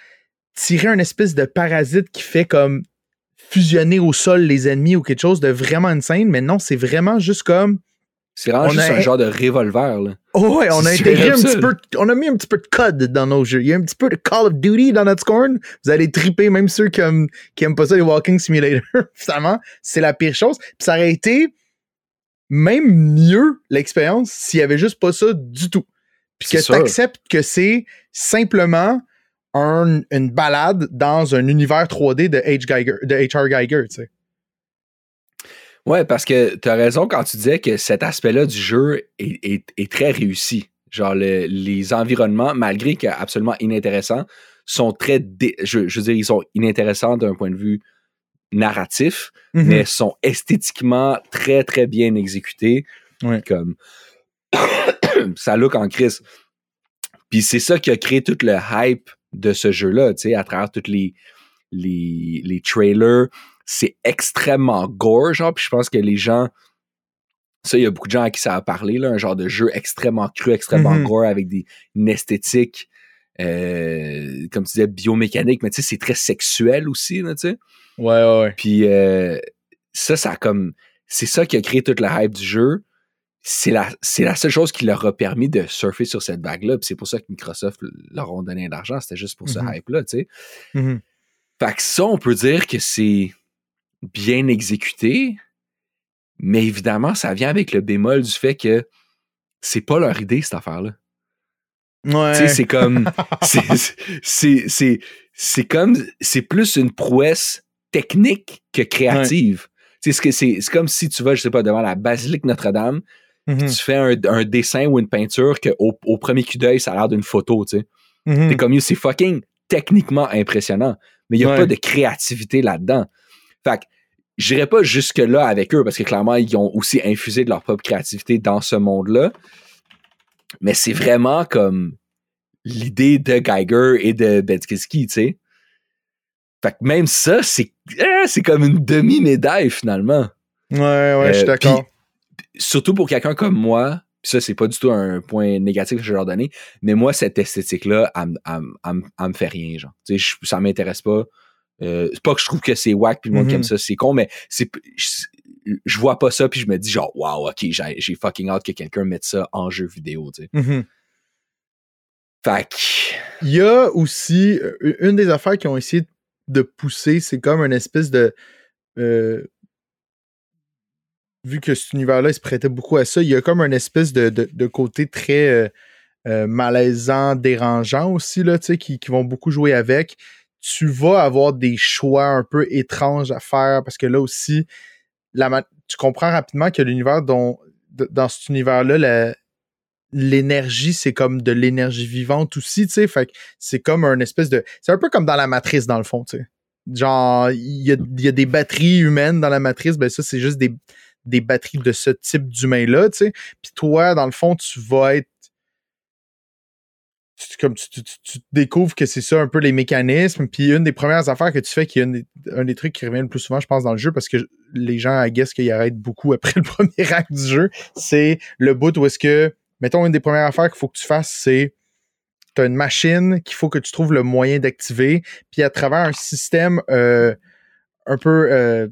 tirer un espèce de parasite qui fait comme fusionner au sol les ennemis ou quelque chose de vraiment insane. Mais non, c'est vraiment juste comme. C'est vraiment juste un genre de revolver, là. Oh ouais, on a intégré un petit peu, on a mis un petit peu de code dans nos jeux. Il y a un petit peu de Call of Duty dans notre scorn. Vous allez triper, même ceux qui aiment, qui aiment pas ça, les Walking Simulator. (laughs) Finalement, c'est la pire chose. Puis ça aurait été même mieux l'expérience s'il y avait juste pas ça du tout. Puis que tu acceptes que c'est simplement une balade dans un univers 3D de H. Geiger, de H.R. Geiger, tu sais. Ouais, parce que tu as raison quand tu disais que cet aspect-là du jeu est, très réussi. Genre, les environnements, malgré qu'absolument inintéressants, sont très. Je, je, veux dire, ils sont inintéressants d'un point de vue narratifs, mm-hmm. mais sont esthétiquement très, très bien exécutés. Comme (coughs) ça look en crise. Puis c'est ça qui a créé tout le hype de ce jeu-là, tu sais, à travers tous les, les, les trailers. C'est extrêmement gore, genre, puis je pense que les gens Ça, il y a beaucoup de gens à qui ça a parlé, là, un genre de jeu extrêmement cru, extrêmement Mhm. gore avec des, une esthétique, euh, comme tu disais, biomécanique, mais tu sais, c'est très sexuel aussi, là, tu sais. Ouais, ouais, ouais. Puis euh, ça, ça a comme. C'est ça qui a créé toute la hype du jeu. C'est la, c'est la seule chose qui leur a permis de surfer sur cette vague-là. Puis c'est pour ça que Microsoft leur ont donné de l'argent. C'était juste pour ce Mhm. hype-là, tu sais. Mhm. Fait que ça, on peut dire que c'est bien exécuté, mais évidemment, ça vient avec le bémol du fait que c'est pas leur idée, cette affaire-là. Ouais. Tu sais, c'est comme. (laughs) c'est- c'est- C'est c'est comme. C'est plus une prouesse technique que créative. C'est que c'est c'est comme si tu vas, je sais pas, devant la basilique Notre-Dame, Mhm. tu fais un, un dessin ou une peinture que au, au premier coup d'œil, ça a l'air d'une photo, tu sais. T'es comme, yo, c'est fucking techniquement impressionnant, mais il n'y a Ouais. pas de créativité là-dedans. Fait que, j'irai pas jusque-là avec eux parce que clairement, ils ont aussi infusé de leur propre créativité dans ce monde-là. Mais c'est vraiment comme l'idée de Geiger et de Betskiski, tu sais. Fait que même ça, c'est euh, c'est comme une demi-médaille finalement. Ouais, ouais, je suis Euh, d'accord. Surtout pour quelqu'un comme moi, pis ça, c'est pas du tout un point négatif que je vais leur donner, mais moi, cette esthétique-là, elle, me- elle me- elle me- elle me fait rien, genre. Tu sais, je- ça m'intéresse pas. Euh, c'est pas que je trouve que c'est whack puis le monde qui Mhm. aime ça, c'est con, mais c'est je, vois pas ça puis je me dis genre wow, ok, j'ai j'ai fucking hâte que quelqu'un mette ça en jeu vidéo, tu sais. Mhm. Fait que Il y a aussi euh, une des affaires qui ont essayé de pousser, c'est comme une espèce de. euh, vu que cet univers-là, se prêtait beaucoup à ça, il y a comme une espèce de, de- de côté très euh, euh, malaisant, dérangeant aussi, là, qui, qui vont beaucoup jouer avec. Tu vas avoir des choix un peu étranges à faire parce que là aussi, la tu comprends rapidement que l'univers dont dans cet univers-là, la- l'énergie, c'est comme de l'énergie vivante aussi, tu sais. Fait que c'est comme un espèce de. C'est un peu comme dans la matrice, dans le fond, tu sais. Genre, il y a, y a des batteries humaines dans la matrice, ben ça, c'est juste des, des batteries de ce type d'humain-là, tu sais. Puis toi, dans le fond, tu vas être. tu- Comme tu, tu- découvres que c'est ça un peu les mécanismes. Puis une des premières affaires que tu fais, qui est un des, un des trucs qui revient le plus souvent, je pense, dans le jeu, parce que les gens, guess, qu'ils arrêtent beaucoup après (laughs) le premier acte du jeu, c'est le bout où est-ce que, mettons, une des premières affaires qu'il faut que tu fasses, c'est tu as une machine qu'il faut que tu trouves le moyen d'activer, puis à travers un système euh, un peu euh,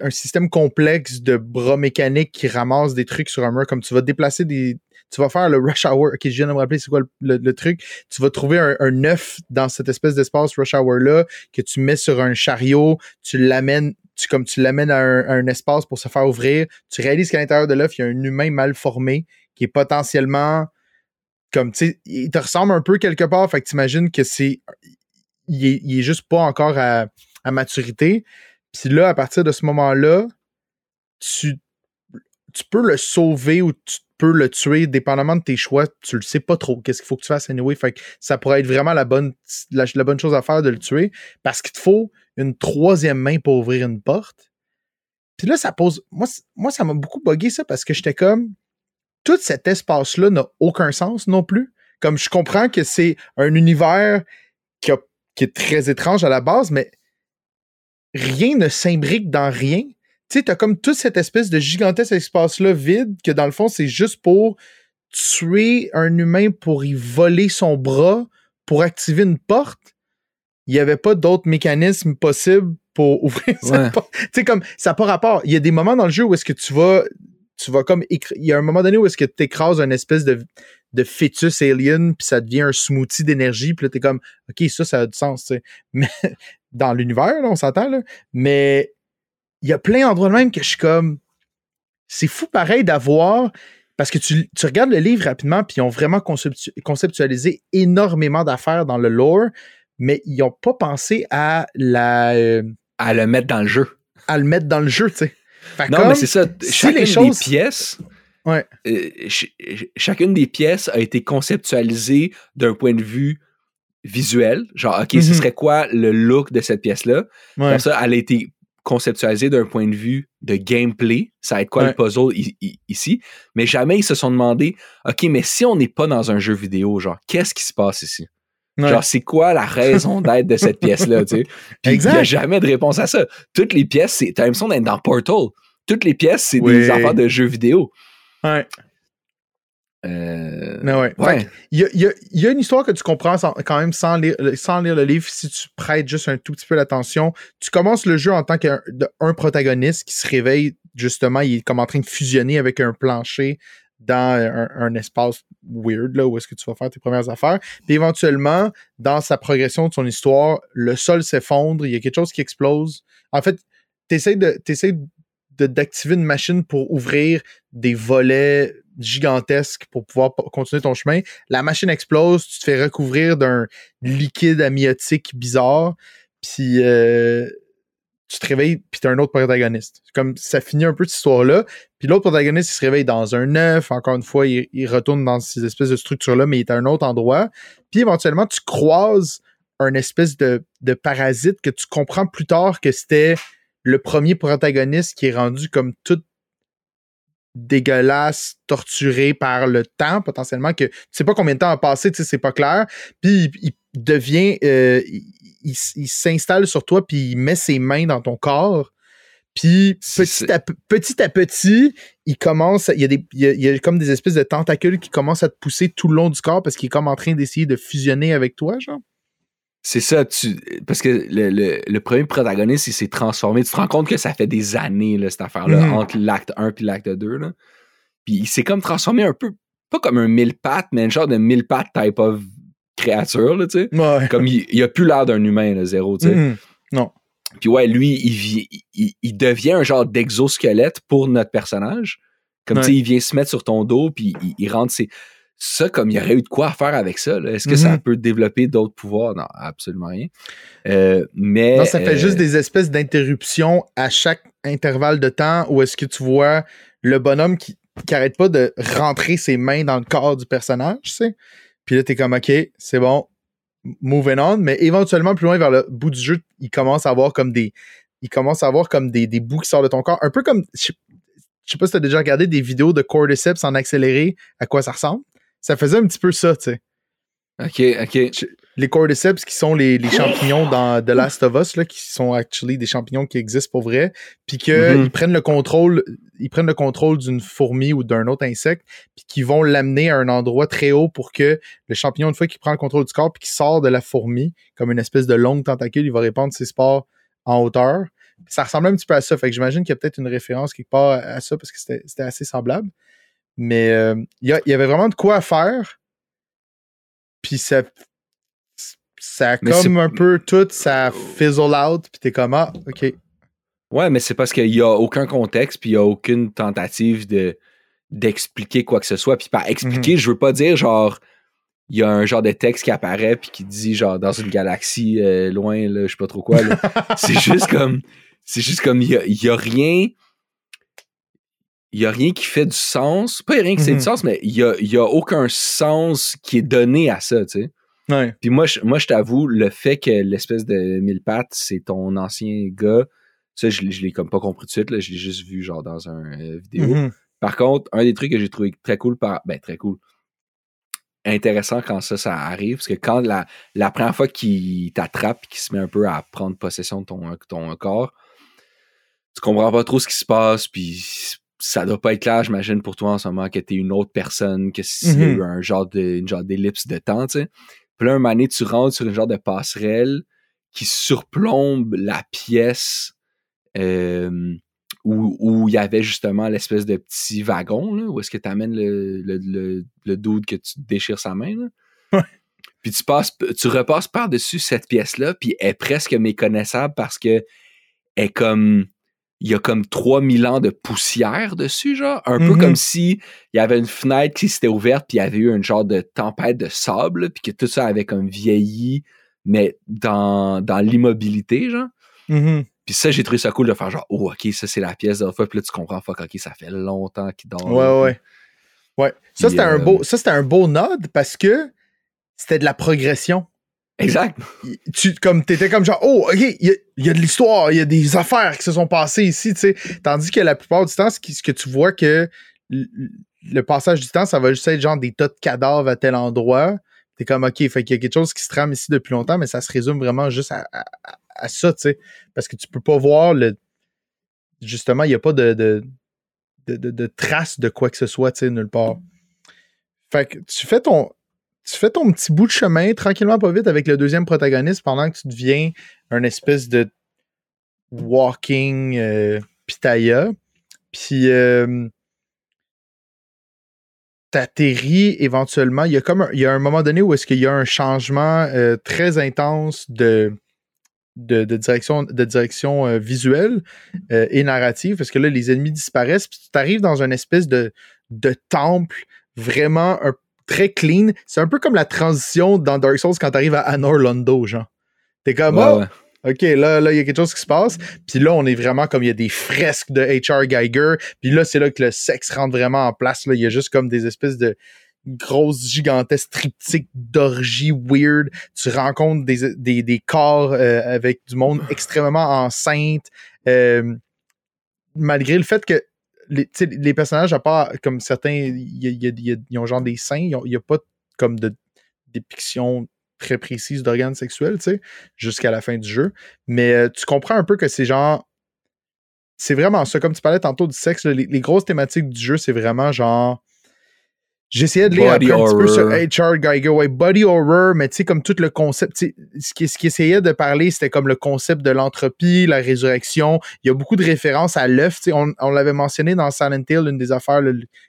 un système complexe de bras mécaniques qui ramassent des trucs sur un mur, comme tu vas déplacer des. Tu vas faire le rush hour. Ok, je viens de me rappeler c'est quoi le, truc. Tu vas trouver un, œuf dans cette espèce d'espace rush hour-là que tu mets sur un chariot, tu l'amènes. Tu, comme tu l'amènes à à un espace pour se faire ouvrir, tu réalises qu'à l'intérieur de l'œuf, il y a un humain mal formé qui est potentiellement comme tu sais, il te ressemble un peu quelque part, fait que t'imagines que c'est. Il est, juste pas encore à, maturité. Puis là, à partir de ce moment-là, tu, tu peux le sauver ou tu peux le tuer, dépendamment de tes choix. Tu le sais pas trop. Qu'est-ce qu'il faut que tu fasses anyway? Fait que ça pourrait être vraiment la bonne, la, bonne chose à faire de le tuer parce qu'il te faut une troisième main pour ouvrir une porte. Puis là, ça pose. Moi, moi ça m'a beaucoup buggé ça parce que j'étais comme. Tout cet espace-là n'a aucun sens non plus. Comme je comprends que c'est un univers qui, a- qui est très étrange à la base, mais rien ne s'imbrique dans rien. Tu sais, t'as comme toute cette espèce de gigantesque espace-là vide que dans le fond, c'est juste pour tuer un humain pour y voler son bras pour activer une porte. Il n'y avait pas d'autres mécanismes possibles pour (laughs) ouvrir cette Ouais. porte. Tu sais, comme, ça n'a pas rapport. Il y a des moments dans le jeu où est-ce que tu vas, tu vas comme, il y a un moment donné où est-ce que tu écrases une espèce de, de fœtus alien, puis ça devient un smoothie d'énergie, puis là, t'es comme, OK, ça, ça a du sens, tu sais. (laughs) Mais, dans l'univers, là, on s'entend, là. Mais, il y a plein d'endroits de même que je suis comme, c'est fou pareil d'avoir, parce que tu, tu regardes le livre rapidement, puis ils ont vraiment conceptu- conceptualisé énormément d'affaires dans le lore, mais ils n'ont pas pensé à la, euh, à le mettre dans le jeu. à le mettre dans le jeu, tu sais. Fait Non, comme, mais c'est ça. Chacune les choses- des pièces, Ouais. euh, ch- ch- chacune des pièces a été conceptualisée d'un point de vue visuel. Genre, OK, ce Mhm. serait quoi le look de cette pièce-là? Ouais. Ça, elle a été conceptualisée d'un point de vue de gameplay. Ça va être quoi Ouais. le puzzle ici? Mais jamais ils se sont demandé, OK, mais si on n'est pas dans un jeu vidéo, genre, qu'est-ce qui se passe ici? Ouais. Genre, c'est quoi la raison d'être de cette pièce-là, tu sais? Puis il n'y a jamais de réponse à ça. Toutes les pièces, c'est, t'as l'impression d'être dans Portal. toutes les pièces, c'est Oui. des affaires de jeux vidéo. Ouais. Euh, Mais ouais. Il y, a, il y a- il y a une histoire que tu comprends sans- quand même sans lire, sans lire le livre si tu prêtes juste un tout petit peu l'attention. Tu commences le jeu en tant qu'un un protagoniste qui se réveille, justement, il est comme en train de fusionner avec un plancher dans un, espace weird, là, où est-ce que tu vas faire tes premières affaires. Puis éventuellement, dans sa progression de son histoire, le sol s'effondre, il y a quelque chose qui explose. En fait, tu essaies de, de- d'activer une machine pour ouvrir des volets gigantesques pour pouvoir continuer ton chemin. La machine explose, tu te fais recouvrir d'un liquide amniotique bizarre, puis euh, tu te réveilles, puis t'as un autre protagoniste. Comme ça finit un peu cette histoire-là. Puis l'autre protagoniste, il se réveille dans un œuf. Encore une fois, il, retourne dans ces espèces de structures-là, mais il est à un autre endroit. Puis éventuellement, tu croises un espèce de, de parasite que tu comprends plus tard que c'était le premier protagoniste qui est rendu comme tout dégueulasse, torturé par le temps, potentiellement, que tu sais pas combien de temps a passé, tu sais, c'est pas clair. Puis il, devient, euh, il s'installe sur toi, puis il met ses mains dans ton corps. Puis petit à, pe- petit à petit, il commence, il y, a des, il, y a, il y a comme des espèces de tentacules qui commencent à te pousser tout le long du corps parce qu'il est comme en train d'essayer de fusionner avec toi, genre. C'est ça, tu, parce que le, le- le premier protagoniste, il s'est transformé. Tu te rends compte que ça fait des années, là, cette affaire-là, Mhm. entre l'acte 1 et l'acte 2. Là. Puis il s'est comme transformé un peu, pas comme un mille pattes, mais un genre de mille pattes type of créature, là, tu sais. Ouais. Comme il, il a plus l'air d'un humain, là, zéro, tu sais. Mhm. Puis ouais, lui, il, vit- il, il devient un genre d'exosquelette pour notre personnage. Comme tu sais, il vient se mettre sur ton dos, puis il, rentre ses. Ça, comme il y aurait eu de quoi à faire avec ça. Est-ce que ça Mhm. peut développer d'autres pouvoirs? Non, absolument rien. Euh, mais. Non, ça fait euh, juste des espèces d'interruptions à chaque intervalle de temps où est-ce que tu vois le bonhomme qui, qui arrête pas de rentrer ses mains dans le corps du personnage, tu sais. Puis là, t'es comme, OK, c'est bon, moving on. Mais éventuellement, plus loin vers le bout du jeu, il commence à avoir comme des. Il commence à avoir comme des, des bouts qui sortent de ton corps. Un peu comme. Je sais- je sais pas si t'as déjà regardé des vidéos de cordyceps en accéléré, à quoi ça ressemble. Ça faisait un petit peu ça, tu sais Ok, ok. Les cordyceps qui sont les, les champignons dans The Last of Us, là, qui sont actually des champignons qui existent pour vrai, puis qu'ils Mhm. prennent le contrôle, ils prennent le contrôle d'une fourmi ou d'un autre insecte, puis qui vont l'amener à un endroit très haut pour que le champignon, une fois qu'il prend le contrôle du corps, puis qu'il sort de la fourmi, comme une espèce de longue tentacule, il va répandre ses spores en hauteur. Ça ressemble un petit peu à ça, fait que j'imagine qu'il y a peut-être une référence quelque part à ça, parce que c'était assez semblable. Mais euh, il y, avait vraiment de quoi à faire. Puis ça, ça Mais comme un peu tout, ça fizzle out, puis t'es comme, ah, ok. Ouais, mais c'est parce qu'il n'y a aucun contexte, puis il n'y a aucune tentative de d'expliquer quoi que ce soit. Puis par expliquer, je veux pas dire genre il y a un genre de texte qui apparaît puis qui dit genre dans une galaxie euh, loin, là, je sais pas trop quoi. (laughs) c'est juste comme c'est juste comme il y a, il y a rien il y a rien qui fait du sens pas rien qui fait Mhm. du sens mais il y a, il y a aucun sens qui est donné à ça tu sais Ouais. puis moi je, moi je t'avoue le fait que l'espèce de mille pattes c'est ton ancien gars ça je, l'ai- je l'ai comme pas compris tout de suite là je l'ai juste vu genre dans un euh, vidéo Mhm. par contre, un des trucs que j'ai trouvé très cool, par, ben très cool, intéressant quand ça, ça arrive, parce que quand la, la première fois qu'il t'attrape, qu'il se met un peu à prendre possession de ton, ton corps, tu comprends pas trop ce qui se passe, puis ça doit pas être clair, j'imagine, pour toi en ce moment, que t'es une autre personne, que Mhm. eu un genre de, une genre d'ellipse de temps, tu sais. Puis là, un moment donné, tu rentres sur une genre de passerelle qui surplombe la pièce euh, où, où il y avait justement l'espèce de petit wagon, là, où est-ce que tu amènes le, le, le, le dude que tu déchires sa main. Là. Ouais. Puis tu passes, tu repasses par-dessus cette pièce-là, puis elle est presque méconnaissable parce que elle est comme. Il y a comme 3000 ans de poussière dessus, genre. Un peu Mhm. comme si il y avait une fenêtre qui s'était ouverte, puis il y avait eu une genre de tempête de sable, puis que tout ça avait comme vieilli, mais dans, dans l'immobilité, genre. Mhm. Puis ça, j'ai trouvé ça cool de faire genre, oh, ok, ça c'est la pièce fois. Puis là, tu comprends, fuck, ok, ça fait longtemps qu'il dort. Ouais, là. ouais. Ouais. Ça, c'était un euh, beau, ça, c'était un beau nod parce que c'était de la progression. Exact. tu comme t'étais comme genre oh ok il y, y a de l'histoire il y a des affaires qui se sont passées ici tu sais tandis que la plupart du temps ce, ce que tu vois que le passage du temps ça va juste être genre des tas de cadavres à tel endroit t'es comme ok fait qu'il y a quelque chose qui se trame ici depuis longtemps mais ça se résume vraiment juste à, à- à- ça tu sais parce que tu peux pas voir le justement, il n'y a pas de, de, de, de, traces de quoi que ce soit, tu sais, nulle part. Fait que tu fais ton. Tu fais ton petit bout de chemin tranquillement, pas vite, avec le deuxième protagoniste pendant que tu deviens un espèce de walking euh, pitaya. Puis euh, t'atterris éventuellement. Il y a comme il y a un moment donné où est-ce qu'il y a un changement euh, très intense de, de, direction, de direction euh, visuelle et narrative, parce que là, les ennemis disparaissent, puis tu arrives dans une espèce de, de temple vraiment très clean. C'est un peu comme la transition dans Dark Souls quand tu arrives à Anor Londo, genre. T'es comme, oh, OK, là, là, il y a quelque chose qui se passe. Puis là, on est vraiment comme il y a des fresques de H.R. Geiger. Puis là, c'est là que le sexe rentre vraiment en place. Là. Il y a juste comme des espèces de grosses, gigantesques triptyques d'orgie weird. Tu rencontres des, des, des corps euh, avec du monde extrêmement enceinte. Euh, malgré le fait que les, les personnages, à part comme certains, ils ont genre des seins, il n'y a, pas comme de dépiction très précise d'organes sexuels, tu sais, jusqu'à la fin du jeu. Mais euh, tu comprends un peu que c'est genre. C'est vraiment ça. Comme tu parlais tantôt du sexe, les, grosses thématiques du jeu, c'est vraiment genre. J'essayais de lire un petit peu sur HR Geiger, ouais, body horror, mais tu sais, comme tout le concept, ce qui, ce qui essayait de parler, c'était comme le concept de l'entropie, la résurrection. Il y a beaucoup de références à l'œuf. On, on l'avait mentionné dans Silent Hill, une des affaires,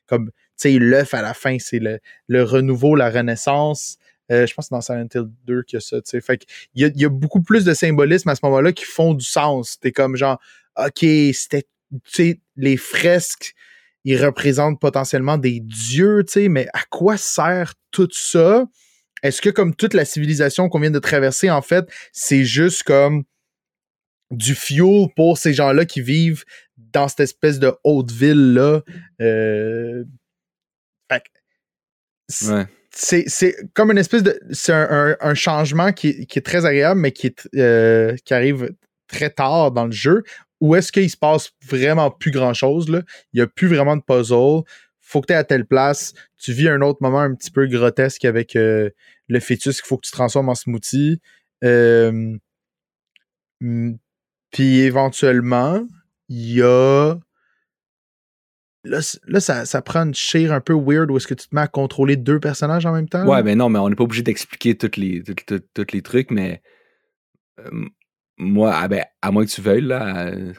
comme, tu sais, l'œuf à la fin, c'est le, le renouveau, la renaissance. Euh, je pense que c'est dans Silent Hill 2 qu'il y a ça. Fait il y a, y a beaucoup plus de symbolisme à ce moment-là qui font du sens. T'es comme genre, OK, c'était. Les fresques, ils représentent potentiellement des dieux, mais à quoi sert tout ça? Est-ce que, comme toute la civilisation qu'on vient de traverser, en fait, c'est juste comme du fuel pour ces gens-là qui vivent dans cette espèce de haute ville-là? Euh... ouais c'est comme une espèce de. C'est un, changement qui, est très agréable, mais qui, est, euh, qui arrive très tard dans le jeu. Où est-ce qu'il se passe vraiment plus grand-chose? Il n'y a plus vraiment de puzzle. Faut que tu es à telle place. Tu vis un autre moment un petit peu grotesque avec euh, le fœtus qu'il faut que tu transformes en smoothie. Euh, puis éventuellement, il y a Là, ça, prend une chire un peu weird où est-ce que tu te mets à contrôler deux personnages en même temps? Ouais, mais non, mais on n'est pas obligé d'expliquer tous les, les trucs, mais euh, moi, ah ben, à moins que tu veuilles là, euh,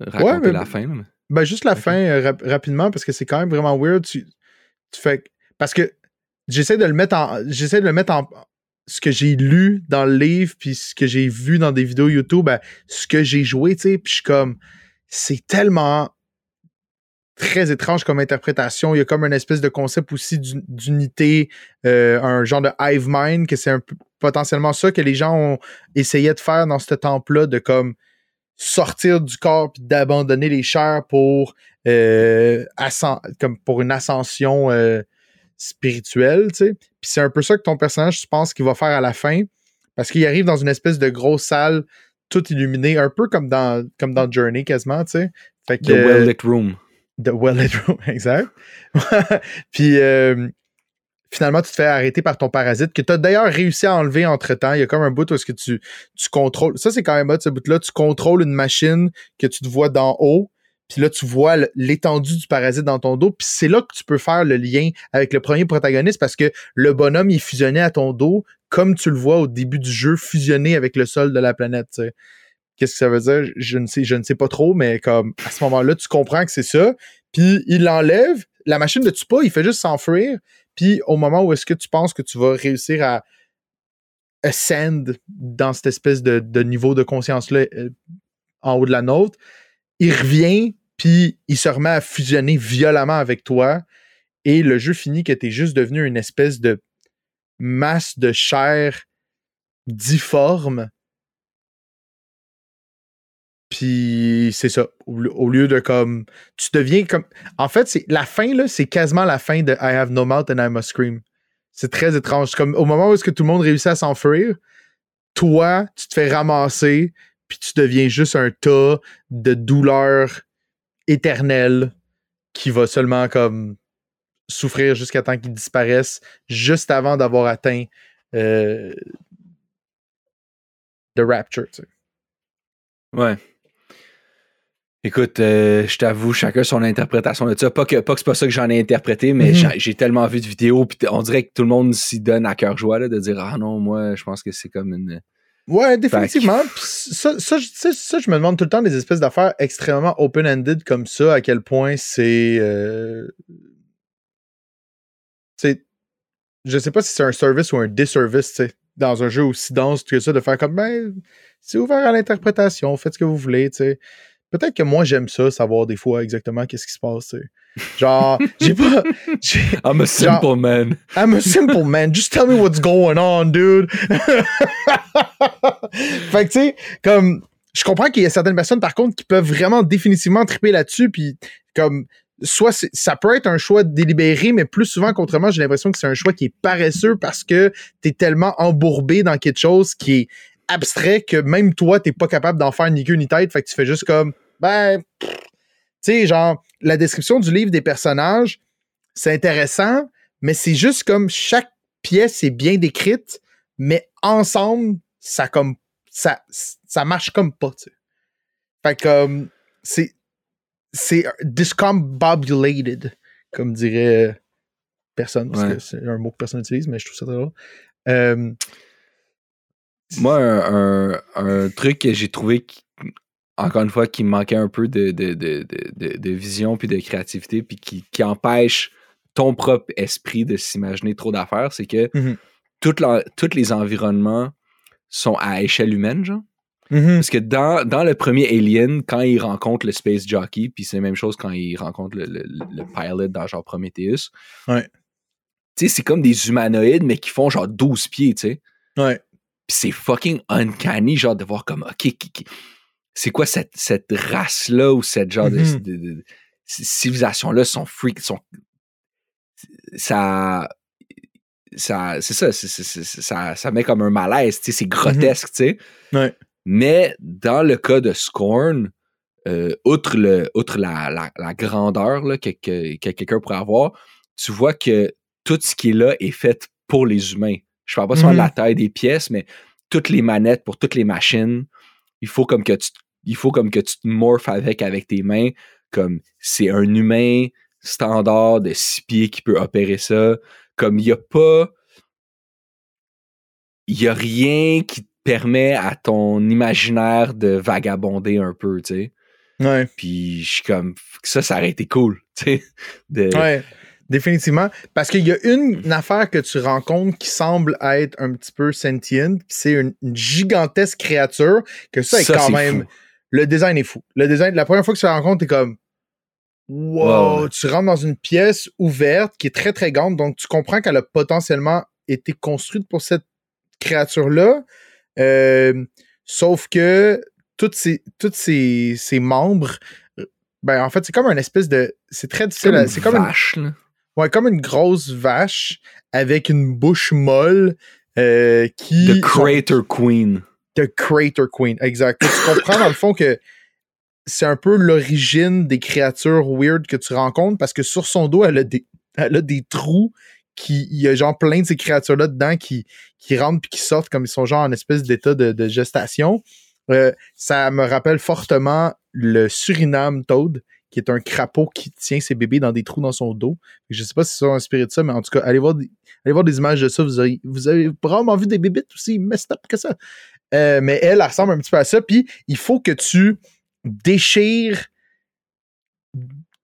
raconter la fin. Ben, juste la fin euh, rapidement, parce que c'est quand même vraiment weird. Tu, fais. Parce que j'essaie de le mettre en. J'essaie de le mettre en. Ce que j'ai lu dans le livre, puis ce que j'ai vu dans des vidéos YouTube, ben, ce que j'ai joué, tu sais, puis je suis comme. C'est tellement très étrange comme interprétation. Il y a comme une espèce de concept aussi d'unité, euh, un genre de hive mind, que c'est potentiellement ça que les gens ont essayé de faire dans ce temple-là, de comme sortir du corps et d'abandonner les chairs pour, euh, comme pour une ascension euh, spirituelle, tu sais. Puis c'est un peu ça que ton personnage, tu penses qu'il va faire à la fin, parce qu'il arrive dans une espèce de grosse salle tout illuminée, un peu comme dans, comme dans Journey quasiment, tu sais. Fait The well-lit room. The Well Room, (laughs) exact. (laughs) Puis euh, finalement, tu te fais arrêter par ton parasite que tu as d'ailleurs réussi à enlever entre temps. Il y a comme un bout où est-ce que tu, tu contrôles. Ça, c'est quand même hot, ce bout-là. Tu contrôles une machine que tu te vois d'en haut. Puis là, tu vois l'étendue du parasite dans ton dos. Puis c'est là que tu peux faire le lien avec le premier protagoniste parce que le bonhomme, il est fusionné à ton dos, comme tu le vois au début du jeu, fusionné avec le sol de la planète. Qu'est-ce que ça veut dire? Je ne sais, je ne sais pas trop, mais comme à ce moment-là, tu comprends que c'est ça. Puis il l'enlève, la machine ne tue pas, il fait juste s'enfuir. Puis au moment où est-ce que tu penses que tu vas réussir à ascend dans cette espèce de, niveau de conscience-là euh, en haut de la nôtre, il revient, puis il se remet à fusionner violemment avec toi. Et le jeu finit que tu es juste devenu une espèce de masse de chair difforme puis c'est ça. Au, lieu de comme. Tu deviens comme. En fait, c'est la fin, là, c'est quasiment la fin de I have no mouth and I must scream. C'est très étrange. Comme au moment où est-ce que tout le monde réussit à s'enfuir, toi, tu te fais ramasser, puis tu deviens juste un tas de douleur éternelle qui va seulement comme souffrir jusqu'à temps qu'il disparaisse, juste avant d'avoir atteint euh, The Rapture. Tu sais. Ouais. Écoute, euh, je t'avoue, chacun son interprétation de ça. Pas que, pas que c'est pas ça que j'en ai interprété, mais Mhm. j'ai- j'ai tellement vu de vidéos, puis on dirait que tout le monde s'y donne à cœur joie là, de dire Ah non, moi, je pense que c'est comme une. Ouais, définitivement. Ça, ça, je- ça, ça, je me demande tout le temps des espèces d'affaires extrêmement open-ended comme ça, à quel point c'est. Euh... Je sais pas si c'est un service ou un disservice, tu sais, dans un jeu aussi dense que ça, de faire comme, ben, c'est ouvert à l'interprétation, faites ce que vous voulez, tu sais. Peut-être que moi, j'aime ça, savoir des fois exactement qu'est-ce qui se passe. Genre, (laughs) j'ai pas. j'ai- I'm a simple man. I'm a simple man. Just tell me what's going on, dude. (laughs) fait que, tu sais, comme, je comprends qu'il y a certaines personnes, par contre, qui peuvent vraiment définitivement triper là-dessus, puis comme, soit c'est- ça peut être un choix délibéré, mais plus souvent qu'autrement, j'ai l'impression que c'est un choix qui est paresseux parce que t'es tellement embourbé dans quelque chose qui est abstrait que même toi, t'es pas capable d'en faire ni queue ni tête, fait que tu fais juste comme, ben, tu sais, genre, la description du livre des personnages, c'est intéressant, mais c'est juste comme chaque pièce est bien décrite, mais ensemble, ça comme ça, ça marche comme pas, tu sais. Fait que comme c'est c'est discombobulated, comme dirait personne, parce Ouais. que c'est un mot que personne n'utilise, mais je trouve ça très drôle. Euh, Moi, un, un- un truc que j'ai trouvé, qui- encore une fois, qui me manquait un peu de, de, de, de, de- de vision puis de créativité, puis qui, qui empêche ton propre esprit de s'imaginer trop d'affaires, c'est que Mhm. la- tous les environnements sont à échelle humaine, genre. mhm, Parce que dans, dans le premier Alien, quand il rencontre le Space Jockey, puis c'est la même chose quand il rencontre le, le, le pilot dans genre Prometheus. Ouais. Tu sais, c'est comme des humanoïdes, mais qui font genre 12 pieds, tu sais. ouais. Puis c'est fucking uncanny, genre, de voir comme, OK, c'est quoi cette, cette race-là ou cette genre de- Mhm. de, de- de civilisation-là sont freak, sont. Ça. Ça, c'est ça, ça, ça met comme un malaise, tu sais, c'est grotesque, tu sais. Ouais. Mais dans le cas de Scorn, euh, outre, le, outre la, la, la grandeur là, que, que, que quelqu'un pourrait avoir, tu vois que tout ce qui est là est fait pour les humains. Je parle pas seulement de la Mhm. taille des pièces, mais toutes les manettes pour toutes les machines, il faut comme que tu, il faut comme que tu te morphes avec avec tes mains, comme c'est un humain standard de six pieds qui peut opérer ça. Comme il n'y a pas. Il n'y a rien qui te permet à ton imaginaire de vagabonder un peu, tu sais. Ouais. Puis je suis comme. Ça, ça aurait été cool, tu sais. de- Ouais, définitivement. Parce qu'il y a une, affaire que tu rencontres qui semble être un petit peu sentient, c'est une, une gigantesque créature, que ça est quand même. fou. Le design est fou. Le design, la première fois que tu la rencontres, t'es comme. Wow! Tu rentres dans une pièce ouverte qui est très très grande, donc tu comprends qu'elle a potentiellement été construite pour cette créature-là. Euh, sauf que toutes ces, toutes ces, ces membres, euh, ben en fait, c'est comme un espèce de. C'est très difficile. à- C'est comme une, vache, là. Ouais, comme une grosse vache avec une bouche molle euh, qui. The Crater Queen. The Crater Queen, exact. Tu comprends dans le fond que c'est un peu l'origine des créatures weird que tu rencontres parce que sur son dos, elle a des, elle a des trous qui. Il y a genre plein de ces créatures-là dedans qui, qui rentrent puis qui sortent comme ils sont genre en espèce d'état de, de gestation. Euh, ça me rappelle fortement le Suriname Toad, qui est un crapaud qui tient ses bébés dans des trous dans son dos. Je sais pas si ça inspiré de ça, mais en tout cas, allez voir des, allez voir des images de ça. Vous avez, vous avez probablement vu des bébites aussi messed up que ça. Euh, mais elle, elle ressemble un petit peu à ça. Puis il faut que tu déchires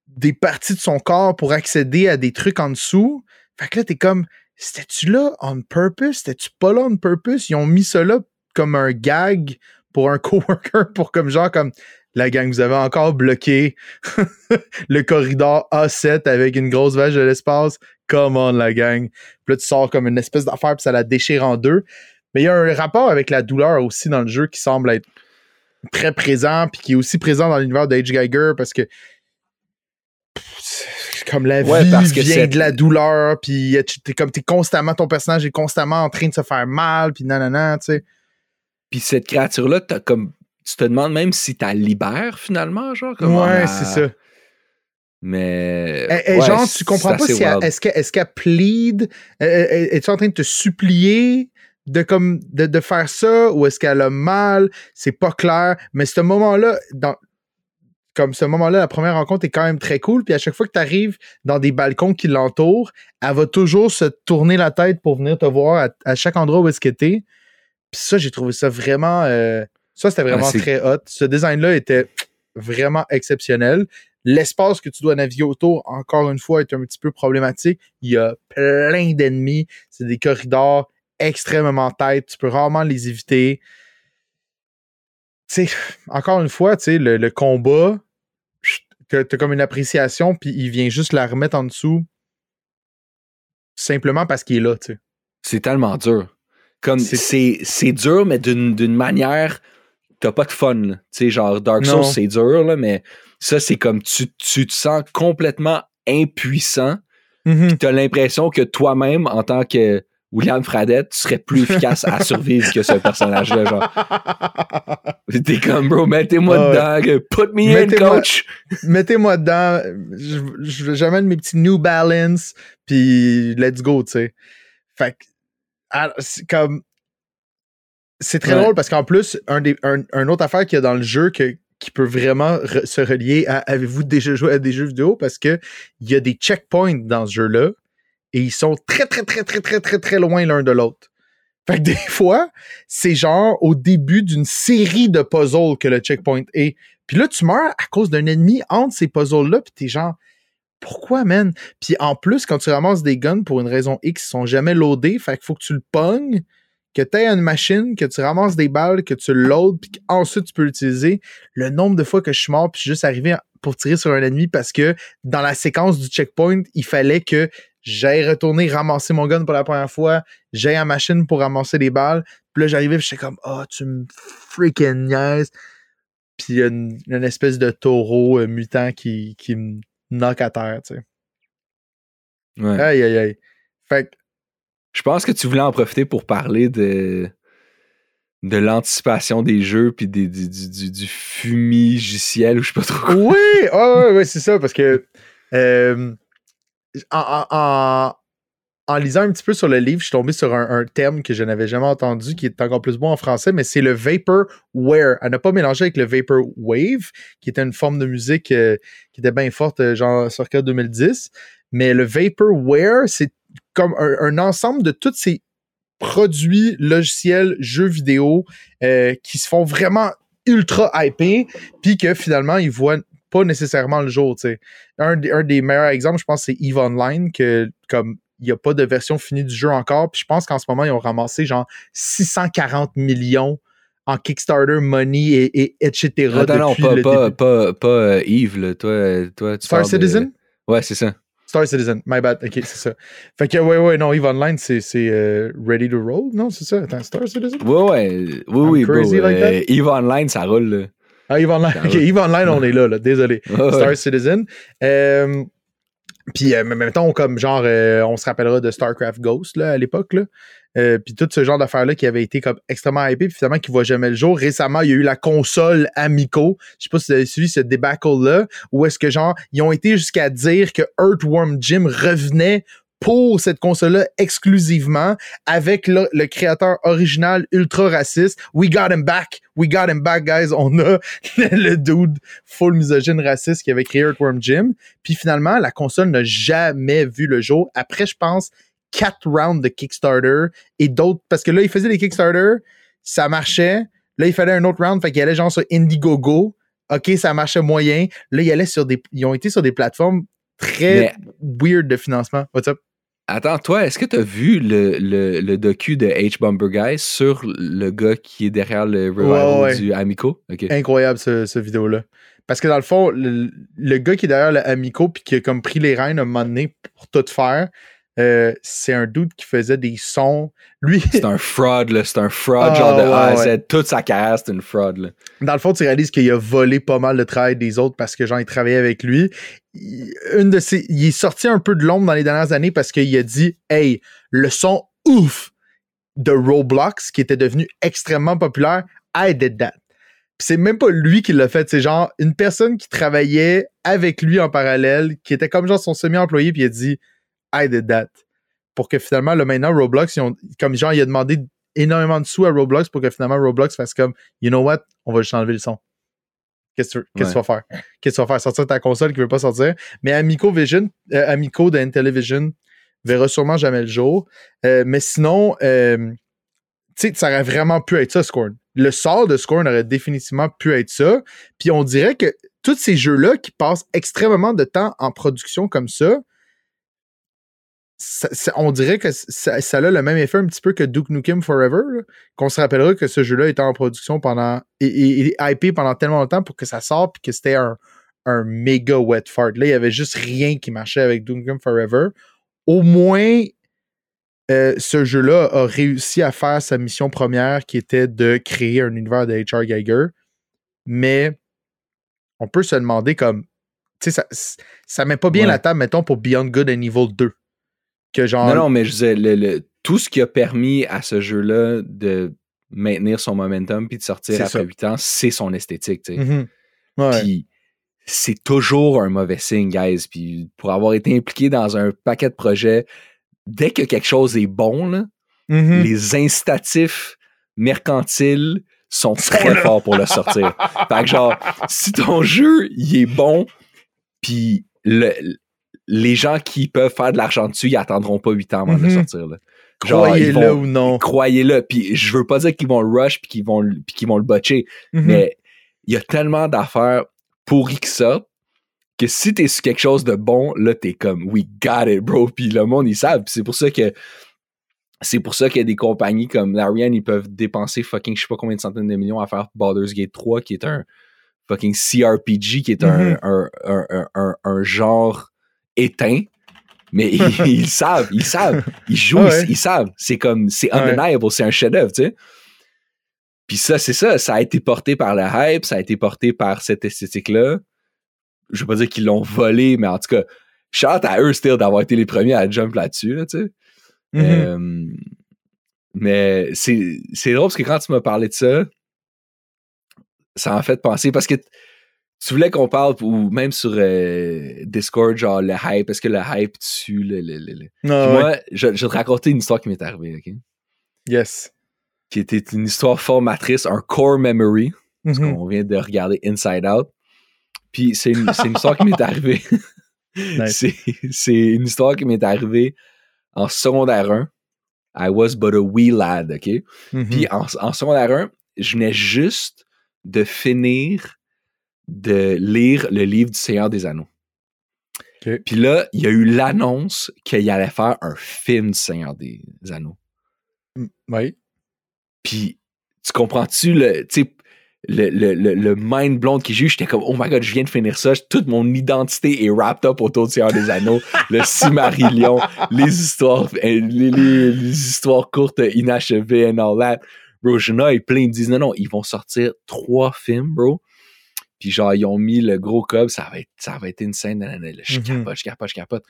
des parties de son corps pour accéder à des trucs en dessous. Fait que là, t'es comme, c'était-tu là on purpose? C'était-tu pas là on purpose? Ils ont mis ça là comme un gag pour un (laughs) coworker, pour comme genre comme la gang, vous avez encore bloqué (laughs) le corridor A7 avec une grosse vache de l'espace. Come on, la gang. Puis là, tu sors comme une espèce d'affaire, puis ça la déchire en deux. Mais il y a un rapport avec la douleur aussi dans le jeu qui semble être très présent, puis qui est aussi présent dans l'univers de H. Geiger, parce que comme la Ouais, vie parce que vient de la douleur, puis t'es comme t'es constamment, ton personnage est constamment en train de se faire mal, puis nanana, tu sais. Puis cette créature-là, t'as comme. Tu te demandes même si t'as libères finalement, genre. Comme Ouais, c'est ça. Mais. Et, et ouais, genre, tu comprends pas si elle- est-ce qu'elle est plead, euh, es-tu en train de te supplier de comme de, de faire ça ou est-ce qu'elle a mal, c'est pas clair, mais ce moment-là dans comme ce moment-là, la première rencontre est quand même très cool. Puis à chaque fois que tu arrives dans des balcons qui l'entourent, elle va toujours se tourner la tête pour venir te voir à, chaque endroit où est-ce que t'es. Puis ça, j'ai trouvé ça vraiment. Euh, ça, c'était vraiment très hot. Ce design-là était vraiment exceptionnel. L'espace que tu dois naviguer autour, encore une fois, est un petit peu problématique. Il y a plein d'ennemis. C'est des corridors extrêmement têtes. Tu peux rarement les éviter. sais, encore une fois, sais, le, combat, tu as comme une appréciation, puis il vient juste la remettre en dessous simplement parce qu'il est là, tu sais. C'est tellement dur. Comme c'est dur, mais d'une manière t'as pas de fun. Tu sais, genre Dark Souls, c'est dur, là, mais ça, c'est comme tu, tu, te sens complètement impuissant. Mm tu as l'impression que toi-même, en tant que William Fradette, tu serais plus efficace à survivre que ce personnage-là. Genre. (laughs) T'es comme, bro, mettez-moi dedans. Put me in, coach. Mettez-moi dedans. J'amène mes petits New Balance, puis let's go, tu sais. Fait que, comme, c'est très drôle parce qu'en plus, un, des, un, autre affaire qu'il y a dans le jeu que, qui peut vraiment se relier à avez-vous déjà joué à des jeux vidéo? Parce que il y a des checkpoints dans ce jeu-là et ils sont très, très, très, très, très, très, très loin l'un de l'autre. Fait que (laughs) des fois, c'est genre au début d'une série de puzzles que le checkpoint est. Puis là, tu meurs à cause d'un ennemi entre ces puzzles-là, puis t'es genre, pourquoi, man? Puis en plus, quand tu ramasses des guns pour une raison X, ils sont jamais loadés, fait qu'il faut que tu le pognes que tu aies une machine, que tu ramasses des balles, que tu loads, puis qu'ensuite tu peux l'utiliser. Le nombre de fois que je suis mort, puis je suis juste arrivé pour tirer sur un ennemi parce que dans la séquence du checkpoint, il fallait que j'aille retourner ramasser mon gun pour la première fois, j'aille à machine pour ramasser des balles. Puis là, j'arrivais, j'étais comme, oh, tu me freaking niaise. Puis il y a une, espèce de taureau euh, mutant qui, qui me knock à terre, tu sais. Ouais. Aïe, aïe, aïe. Fait que je pense que tu voulais en profiter pour parler de, de l'anticipation des jeux puis du, du, du, fumigiciel ou je sais pas trop quoi. Oui, (laughs) oh, ouais, c'est ça, parce que euh, en, en, lisant un petit peu sur le livre, je suis tombé sur un, terme que je n'avais jamais entendu, qui est encore plus bon en français, mais c'est le Vaporware. À ne pas mélanger avec le Vaporwave, qui était une forme de musique euh, qui était bien forte, euh, genre circa 2010. Mais le Vaporware, c'est comme un, ensemble de tous ces produits logiciels, jeux vidéo euh, qui se font vraiment ultra hypés, puis que finalement, ils voient pas nécessairement le jour. Un, un, des meilleurs exemples, je pense, c'est EVE Online, que comme il n'y a pas de version finie du jeu encore, puis je pense qu'en ce moment, ils ont ramassé genre 640 millions en Kickstarter money et, etc. non, pas, pas, pas, pas, euh, Eve, Toi, toi, tu Star Citizen? Ouais, c'est ça. Star Citizen, my bad. Ok, c'est ça. Fait que, ouais, ouais, non, EVE Online, c'est euh, Ready to Roll, non, c'est ça? Attends, Star Citizen? Ouais, ouais, oui, oui, bro. Euh, EVE Online, ça roule, là. Ah, EVE Online, ok, EVE Online, on est là, là, désolé. (laughs) Star Citizen. Euh, puis, euh, même temps, comme genre, euh, on se rappellera de StarCraft Ghost là, à l'époque. Là. Euh, puis tout ce genre d'affaires-là qui avait été comme extrêmement hypé, puis finalement qui voit jamais le jour. Récemment, il y a eu la console Amico. Je sais pas si vous avez suivi ce débacle-là, où est-ce que genre, ils ont été jusqu'à dire que Earthworm Jim revenait pour cette console-là exclusivement avec le, créateur original ultra raciste. We got him back. We got him back, guys. On a (laughs) le dude full misogyne raciste qui avait créé Earthworm Jim. Puis finalement, la console n'a jamais vu le jour. Après, je pense, quatre rounds de Kickstarter et d'autres. Parce que là, il faisait des Kickstarter, ça marchait. Là, il fallait un autre round, fait qu'il allait genre sur Indiegogo. OK, ça marchait moyen. Là, il allait sur des. Ils ont été sur des plateformes très weird de financement. What's up? Attends, toi, est-ce que tu as vu le, le, le, docu de H Bumper Guy sur le gars qui est derrière le revival du Amico? Incroyable ce, ce vidéo-là. Parce que dans le fond, le, gars qui est derrière le Amico puis qui a comme pris les rênes à un moment donné pour tout faire, euh, c'est un dude qui faisait des sons. Lui. C'est un (laughs) fraud, là. C'est un fraud, genre de A à Z. Toute sa carrière, c'est une fraud, là. Dans le fond, tu réalises qu'il a volé pas mal de travail des autres parce que, genre, il travaillait avec lui. une de ses, il est sorti un peu de l'ombre dans les dernières années parce qu'il a dit Hey, le son ouf de Roblox, qui était devenu extrêmement populaire, I did that. c'est même pas lui qui l'a fait, c'est genre une personne qui travaillait avec lui en parallèle, qui était comme genre son semi-employé, puis il a dit I did that. Pour que finalement, là, maintenant, Roblox, comme genre, il a demandé énormément de sous à Roblox pour que finalement Roblox fasse comme, you know what, on va juste enlever le son. Qu'est-ce que tu vas faire? Qu'est-ce que tu vas faire? Sortir ta console qui ne veut pas sortir. Mais Amico Vision, euh, Amico de Intellivision verra sûrement jamais le jour. Euh, mais sinon, euh, tu sais, ça aurait vraiment pu être ça, Scorn. Le sort de Scorn aurait définitivement pu être ça. Puis on dirait que tous ces jeux-là qui passent extrêmement de temps en production comme ça, on dirait que ça, a le même effet un petit peu que Duke Nukem Forever, qu'on se rappellera que ce jeu-là était en production pendant et, et, hypé pendant tellement longtemps pour que ça sorte puis que c'était un, un méga wet fart. Là, il y avait juste rien qui marchait avec Duke Nukem Forever. Au moins, euh, ce jeu-là a réussi à faire sa mission première qui était de créer un univers de H.R. Geiger. Mais on peut se demander comme. Tu sais, ça, ça met pas bien la table, mettons, pour Beyond Good et Niveau 2. Que genre... Non, non, mais je disais, le, tout ce qui a permis à ce jeu-là de maintenir son momentum puis de sortir après 8 ans, c'est son esthétique, tu sais. Mm-hmm. Puis c'est toujours un mauvais signe, guys. Puis pour avoir été impliqué dans un paquet de projets, dès que quelque chose est bon, là, mm-hmm. les incitatifs mercantiles sont très forts pour le sortir. (laughs) fait que genre, si ton jeu, il est bon, puis les gens qui peuvent faire de l'argent dessus, ils attendront pas 8 ans avant de le mm-hmm. sortir. Croyez-le ou non. Croyez-le. Puis je veux pas dire qu'ils vont le rush puis qu'ils vont, qu'ils vont le botcher, mm-hmm. mais il y a tellement d'affaires pourries que ça que si t'es sur quelque chose de bon, là, t'es comme, we got it, bro. Puis le monde, ils savent. c'est pour ça que c'est pour ça qu'il y a des compagnies comme Larian, ils peuvent dépenser fucking je sais pas combien de centaines de millions à faire Baldur's Gate 3, qui est un fucking CRPG, qui est un, mm-hmm. un, genre éteint. Mais (laughs) ils, savent, ils savent. Ils jouent, ils, savent. C'est comme, c'est undeniable, c'est un chef-d'œuvre, tu sais. Puis ça, c'est ça. Ça a été porté par la hype, ça a été porté par cette esthétique-là. Je veux pas dire qu'ils l'ont volé, mais en tout cas, shout à eux, still, d'avoir été les premiers à jump là-dessus, là, tu sais. Mm-hmm. Euh, mais c'est, c'est drôle parce que quand tu m'as parlé de ça, ça m'a fait penser parce que tu voulais qu'on parle, ou même sur euh, Discord, genre le hype, est-ce que le hype tue le. le, Moi, je, je, vais te raconter une histoire qui m'est arrivée, OK? Yes. Qui était une histoire formatrice, un core memory, parce mm-hmm. qu'on vient de regarder Inside Out. Puis c'est une, une histoire qui m'est arrivée. (laughs) C'est une histoire qui m'est arrivée en secondaire 1. I was but a wee lad, OK? Mm-hmm. Puis en, en, secondaire 1, je venais juste de finir de lire le livre du Seigneur des Anneaux. Puis là, il y a eu l'annonce qu'il allait faire un film du Seigneur des Anneaux. Oui. Puis, tu comprends-tu le, le, le, le, le, mind blown qui j'ai J'étais comme, oh my god, je viens de finir ça. Toute mon identité est wrapped up autour du Seigneur des Anneaux, le (laughs) Cimarillion, les histoires, euh, les, les, histoires courtes inachevées and all that. Bro, je et plein, ils me disent, non, non, ils vont sortir trois films, bro. Puis genre, ils ont mis le gros cob, ça va être, ça va être une scène. Je mm-hmm. capote, je capote, je capote.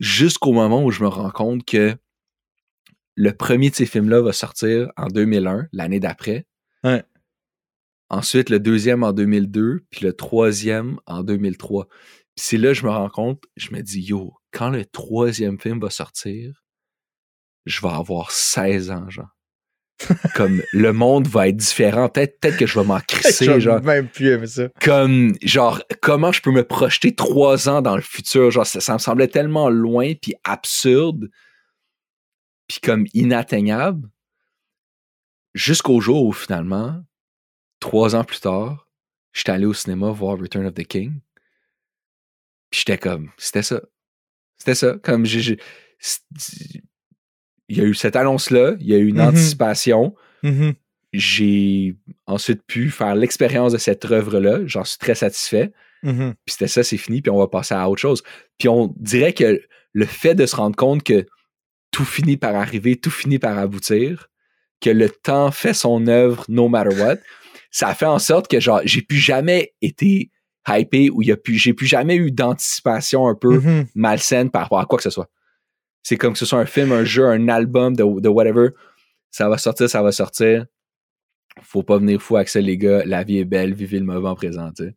Jusqu'au moment où je me rends compte que le premier de ces films-là va sortir en 2001, l'année d'après. Ouais. Ensuite, le deuxième en 2002, puis le troisième en 2003. Puis c'est là que je me rends compte, je me dis, yo, quand le troisième film va sortir, je vais avoir 16 ans, genre comme le monde va être différent. Peut-être peut que je vais m'en (laughs) crisser. genre, même plus ça. Comme, genre, comment je peux me projeter trois ans dans le futur? Genre, ça, me semblait tellement loin, puis absurde, puis comme inatteignable. Jusqu'au jour où finalement, trois ans plus tard, j'étais allé au cinéma voir Return of the King. Puis j'étais comme, c'était ça. C'était ça. Comme, j'ai il y a eu cette annonce-là, il y a eu une mm-hmm. anticipation. Mm-hmm. J'ai ensuite pu faire l'expérience de cette œuvre-là. J'en suis très satisfait. Mm-hmm. Puis c'était ça, c'est fini, puis on va passer à autre chose. Puis on dirait que le fait de se rendre compte que tout finit par arriver, tout finit par aboutir, que le temps fait son œuvre no matter what, (laughs) ça fait en sorte que genre j'ai plus jamais été hypé ou j'ai plus jamais eu d'anticipation un peu malsaine par rapport à quoi que ce soit. C'est comme que ce soit un film, un jeu, un album, de, de whatever. Ça va sortir, ça va sortir. Faut pas venir fou avec ça, les gars. La vie est belle, vivez le moment présent, tu sais.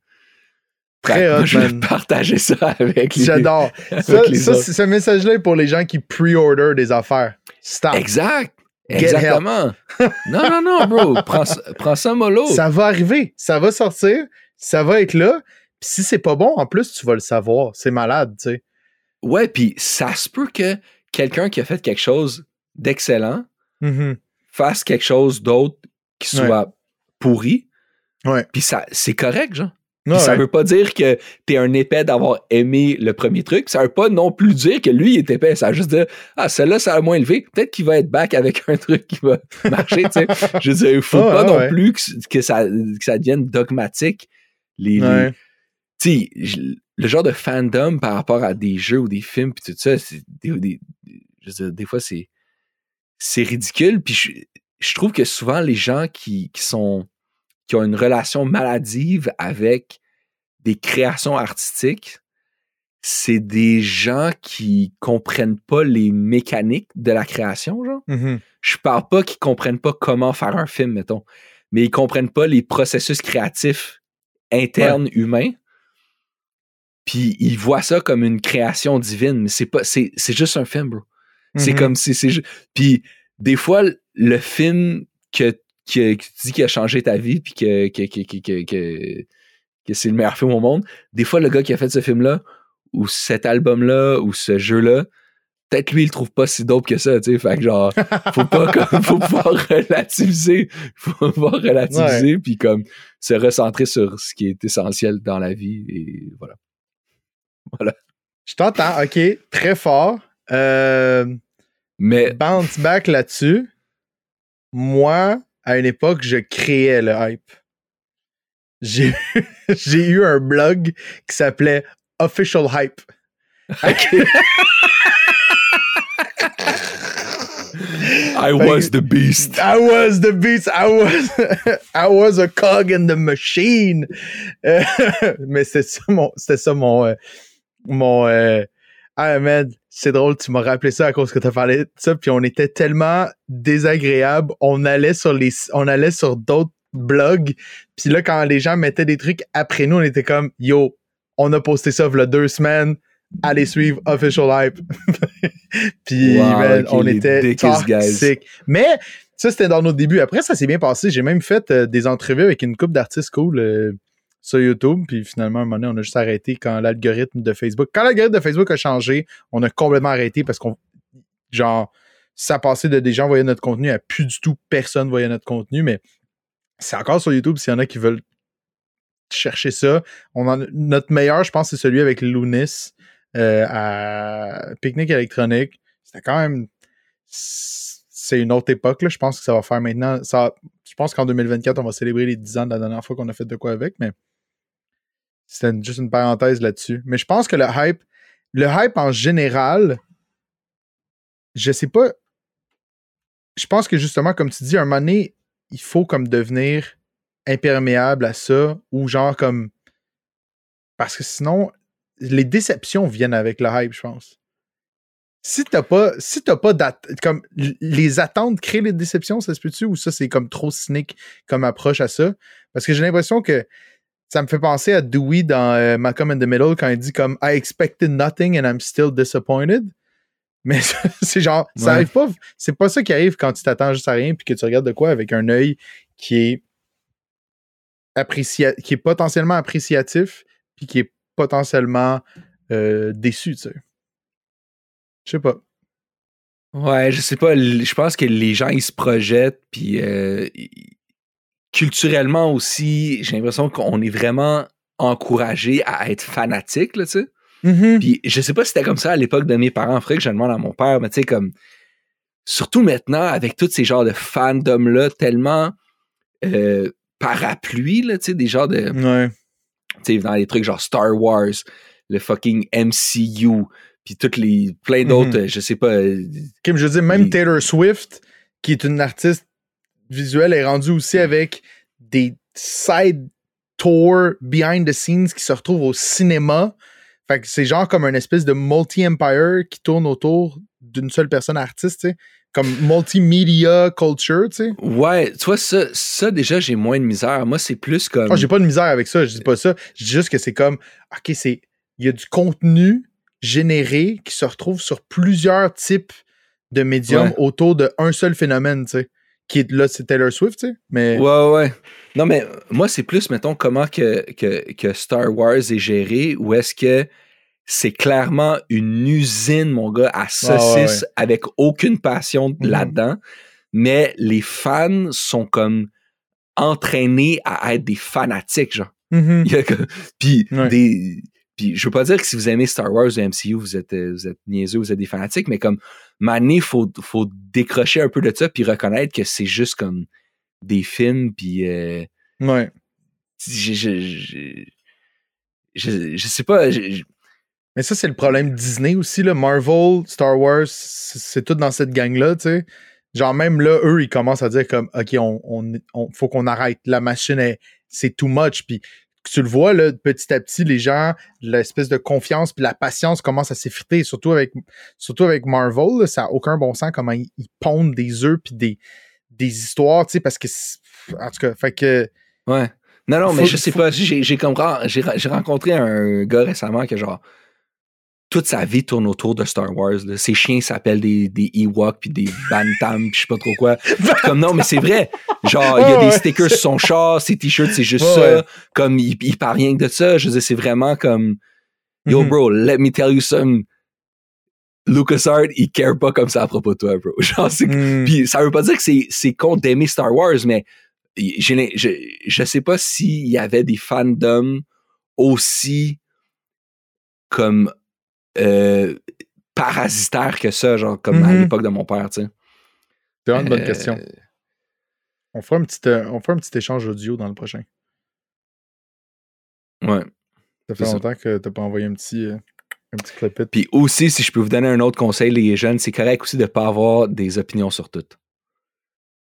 Très je vais partager ça (laughs) avec les J'adore. (laughs) Ça, ça ce message-là est pour les gens qui pre-order des affaires. Stop. Exact. Exactement. non, non, non, bro. Prends, prends ça mollo. Ça va arriver. Ça va sortir. ça va être là. Puis si c'est pas bon, en plus, tu vas le savoir. C'est malade, tu sais. Ouais, puis ça se peut que quelqu'un qui a fait quelque chose d'excellent Mhm. fasse quelque chose d'autre qui soit pourri. Ouais. Puis ça, c'est correct, genre. Ouais, ça veut pas dire que t'es un épais d'avoir aimé le premier truc. Ça veut pas non plus dire que lui est épais. Ça veut juste dire, ah, celle-là, ça a moins élevé. Peut-être qu'il va être back avec un truc qui va (laughs) marcher, tu sais. Je veux dire, il faut pas non plus que, que ça, que ça devienne dogmatique. Les, les- Ouais. tu sais, je- le genre de fandom par rapport à des jeux ou des films puis tout ça, c'est des, des- je veux dire, des fois c'est c'est ridicule puis je, je trouve que souvent les gens qui, qui sont qui ont une relation maladive avec des créations artistiques, c'est des gens qui comprennent pas les mécaniques de la création, genre Mhm. je parle pas qu'ils comprennent pas comment faire un film, mettons, mais ils comprennent pas les processus créatifs internes humains. Puis ils voient ça comme une création divine, mais c'est pas, c'est, c'est juste un film, bro. C'est Mhm. comme si c'est ju- Puis des fois, le film que, que, que tu dis qui a changé ta vie, puis que, que, que, que, que, que- que c'est le meilleur film au monde, des fois, le gars qui a fait ce film-là, ou cet album-là, ou ce jeu-là, peut-être lui, il le trouve pas si dope que ça, tu sais. Fait que genre, faut pas (laughs) comme, faut pouvoir relativiser. Faut pouvoir relativiser, puis comme se recentrer sur ce qui est essentiel dans la vie, et voilà. (laughs) Je t'entends, ok, très fort. Euh, Mais bounce back là-dessus. Moi, à une époque, je créais le hype. J'ai eu (laughs) un blog qui s'appelait Official Hype. (laughs) I was the beast. I was the beast. I was, I was a cog in the machine. Euh, mais c'était ça mon, c'était ça mon, euh, mon. euh, ah man, c'est drôle, tu m'as rappelé ça à cause que tu as parlé de ça, puis on était tellement désagréable. On allait sur les, on allait sur d'autres blogs, puis là quand les gens mettaient des trucs après nous, on était comme yo, on a posté ça il y a deux semaines. Allez suivre Official Hype. (laughs) puis Wow, on était toxiques. Mais ça, c'était dans nos débuts. Après, ça s'est bien passé. J'ai même fait euh, des entrevues avec une couple d'artistes cool euh, sur YouTube. Puis finalement, à un moment donné, on a juste arrêté quand l'algorithme de Facebook. Quand l'algorithme de Facebook a changé, on a complètement arrêté parce qu'on. Genre, ça passait de des gens voyaient notre contenu à plus du tout personne voyait notre contenu. Mais c'est encore sur YouTube s'il y en a qui veulent chercher ça. On notre meilleur, je pense, c'est celui avec Lunis euh, à Picnic électronique. C'était quand même. C'est une autre époque, là. Je pense que ça va faire maintenant. Ça, je pense qu'en 2024, on va célébrer les 10 ans de la dernière fois qu'on a fait de quoi avec, mais c'était juste une parenthèse là-dessus. Mais je pense que le hype, le hype en général, je sais pas. Je pense que justement, comme tu dis, un moment donné, il faut comme devenir imperméable à ça ou genre comme. Parce que sinon, les déceptions viennent avec le hype, je pense. Si t'as pas, si t'as pas comme les attentes créent les déceptions, ça se peut-tu ou ça c'est comme trop cynique comme approche à ça? Parce que j'ai l'impression que ça me fait penser à Dewey dans euh, Malcolm in the Middle quand il dit comme I expected nothing and I'm still disappointed. Mais (laughs) c'est genre, ça Ouais. arrive pas, c'est pas ça qui arrive quand tu t'attends juste à rien puis que tu regardes de quoi avec un œil qui est apprécia qui est potentiellement appréciatif puis qui est potentiellement euh, déçu, tu sais. Je sais pas. Ouais, je sais pas. Je pense que les gens, ils se projettent, puis euh, ils- culturellement aussi, j'ai l'impression qu'on est vraiment encouragé à être fanatique, là, tu sais. Mhm. Puis je sais pas si c'était comme ça à l'époque de mes parents, faudrait que je demande à mon père, mais tu sais, comme. Surtout maintenant, avec tous ces genres de fandoms-là, tellement euh, parapluie, là, tu sais, des genres de. Ouais. tu sais, dans les trucs genre Star Wars, le fucking MCU, puis toutes les. plein d'autres, Mhm. euh, je sais pas. euh, Kim, je veux dire, même Les- Taylor Swift, qui est une artiste visuelle, est rendue aussi avec des side tours behind the scenes qui se retrouvent au cinéma. Fait que c'est genre comme une espèce de multi-empire qui tourne autour d'une seule personne artiste, tu sais. Comme multimedia culture, tu sais. Ouais, tu vois, ça, ça déjà, j'ai moins de misère. Moi, c'est plus comme. Ah, j'ai pas de misère avec ça, je dis pas ça. Je dis juste que c'est comme, OK, c'est. Il y a du contenu généré qui se retrouve sur plusieurs types de médiums Ouais. autour d'un seul phénomène, tu sais. Qui est là, c'est Taylor Swift, tu sais. Mais... Ouais, ouais. Non, mais moi, c'est plus, mettons, comment que, que, que Star Wars est géré, ou est-ce que c'est clairement une usine, mon gars, à saucisse, avec aucune passion Mhm. là-dedans, mais les fans sont comme entraînés à être des fanatiques, genre. Mhm. Puis Ouais. des puis je veux pas dire que si vous aimez Star Wars ou MCU, vous êtes euh, vous êtes niaiseux, vous êtes des fanatiques, mais comme Mané, faut faut décrocher un peu de ça puis reconnaître que c'est juste comme des films puis euh, Ouais. je, je, je, je, je sais pas, Mais ça, c'est le problème Disney aussi, là. Marvel, Star Wars, c'est tout dans cette gang-là, tu sais. Genre, même là, eux, ils commencent à dire comme, OK, on, on, on- faut qu'on arrête. La machine, est- c'est too much. Puis tu le vois, là, petit à petit, les gens, l'espèce de confiance puis la patience commence à s'effriter, surtout avec, surtout avec Marvel. là, ça n'a aucun bon sens comment ils, ils pondent des œufs puis des, des histoires, tu sais, parce que, en tout cas, fait que, ouais. Non non, mais Faut- je sais faut- pas, j'ai rencontré un gars récemment que genre toute sa vie tourne autour de Star Wars. là. Ses chiens s'appellent des, des Ewoks puis des Bantam puis je sais pas trop quoi. (laughs) Comme non, mais c'est vrai. Genre, il y a des stickers sur son char, ses t-shirts, c'est juste ça. ouais. Comme il, il parle rien que de ça. Je veux dire, c'est vraiment comme Yo, Mhm. bro, let me tell you something. LucasArts, il care pas comme ça à propos de toi, bro. (laughs) Genre, puis ça veut pas dire que c'est, c'est con d'aimer Star Wars, mais je, je sais pas s'il y avait des fandoms aussi comme euh, parasitaires que ça, genre comme à Mhm. l'époque de mon père, tu sais. c'est vraiment une bonne Euh, question. On fera, un petit, euh, on fera un petit échange audio dans le prochain. Ouais. Ça fait ça. longtemps que t'as pas envoyé un petit, euh, un petit clip. Puis aussi, si je peux vous donner un autre conseil, les jeunes, c'est correct aussi de pas avoir des opinions sur tout.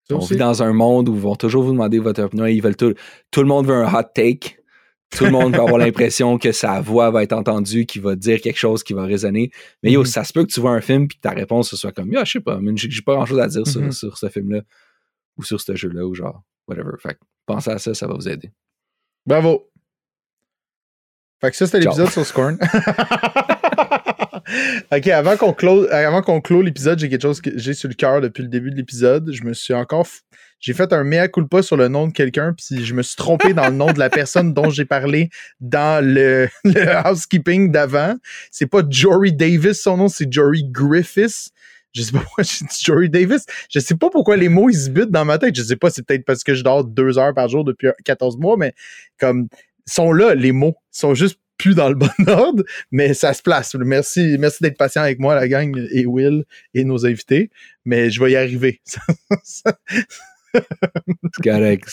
Ça On aussi. vit dans un monde où ils vont toujours vous demander votre opinion. Ils veulent tout. Tout le monde veut un hot take. Tout le monde veut avoir l'impression que sa voix va être entendue, qu'il va dire quelque chose qui va résonner. Mais yo, Mhm. ça se peut que tu vois un film puis que ta réponse ce soit comme, yo, je sais pas, mais j'ai pas grand chose à dire sur- Mhm. sur, ce film-là ou sur ce jeu-là ou genre, whatever. Fait que pensez à ça, ça va vous aider. Bravo. Fait que ça, c'était l'épisode sur Scorn. (laughs) ok, avant qu'on close, avant qu'on clôt l'épisode, j'ai quelque chose que j'ai sur le cœur depuis le début de l'épisode. Je me suis encore. J'ai fait un mea culpa sur le nom de quelqu'un, puis je me suis trompé dans le nom de la personne dont j'ai parlé dans le, (laughs) le housekeeping d'avant. C'est pas Jory Davis, son nom, c'est Jory Griffiths. Je sais pas (laughs) pourquoi j'ai dit Jory Davis. Je sais pas pourquoi les mots ils se butent dans ma tête. Je sais pas, c'est peut-être parce que je dors deux heures par jour depuis 14 mois, mais comme sont là, les mots. Ils sont juste plus dans le bon (laughs) ordre, mais ça se place. Merci, merci d'être patient avec moi, la gang, et Will, et nos invités. Mais je vais y arriver. C'est correct.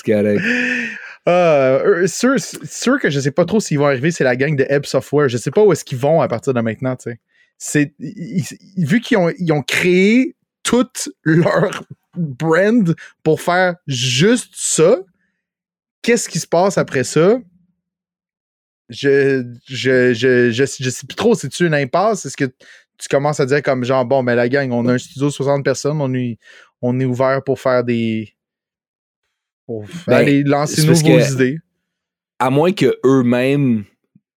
Euh, sûr, sûr que je sais pas trop s'ils vont arriver, c'est la gang de Ebb Software. Je sais pas où est-ce qu'ils vont à partir de maintenant. C'est, vu qu'ils ont, ils ont créé tout leur brand pour faire juste ça, qu'est-ce qui se passe après ça? Je, je, je, je, je sais plus trop, c'est-tu une impasse? Est-ce que tu commences à dire comme genre, bon, mais la gang, on a un studio de 60 personnes, on est, on est ouvert pour faire des. Pour Ben, aller lancer nos que- idées. À moins que eux-mêmes,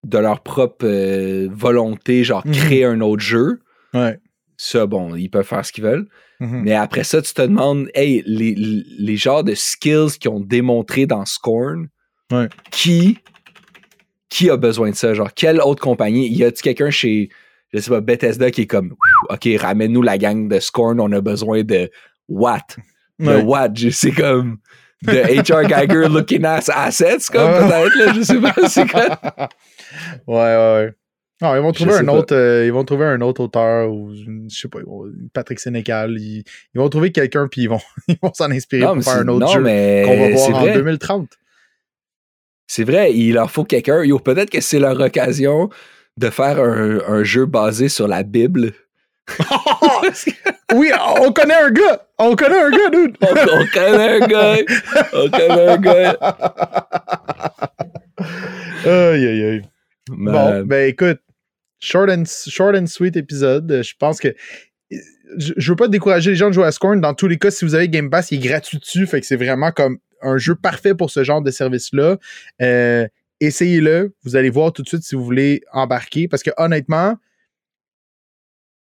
de leur propre euh, volonté, genre Mhm. créer un autre jeu, Ouais. ça, bon, ils peuvent faire ce qu'ils veulent. Mhm. Mais après ça, tu te demandes, hey, les, les genres de skills qu'ils ont démontré dans Scorn, Ouais. qui, qui a besoin de ça? Genre, quelle autre compagnie? Y a-tu quelqu'un chez, je sais pas, Bethesda qui est comme, OK, ramène-nous la gang de Scorn, on a besoin de what? De Ouais. what? C'est comme de HR Geiger looking ass assets, comme Ah. peut-être, là, je sais pas, c'est quoi? (laughs) Ouais, ouais, ouais. Non, ils vont trouver un pas. autre, euh, ils vont trouver un autre auteur ou je sais pas, Patrick Sénécal. Ils, ils vont trouver quelqu'un puis ils vont, (laughs) ils vont s'en inspirer Non, pour faire un autre non, jeu mais qu'on va voir en vrai. 2030. C'est vrai, il leur faut quelqu'un. Peut-être que c'est leur occasion de faire un, un jeu basé sur la Bible. (laughs) oui, on connaît un gars! On connaît un gars, dude! on, on connaît un gars. On connaît un gars. (laughs) aïe, aïe, aïe. Bon, ben écoute, short and, short and sweet épisode. Euh, Je pense que. Je, je veux pas décourager les gens de jouer à Scorn. Dans tous les cas, si vous avez Game Pass, il est gratuit dessus. Fait que c'est vraiment comme un jeu parfait pour ce genre de service-là. Euh, Essayez-le. Vous allez voir tout de suite si vous voulez embarquer. Parce que honnêtement,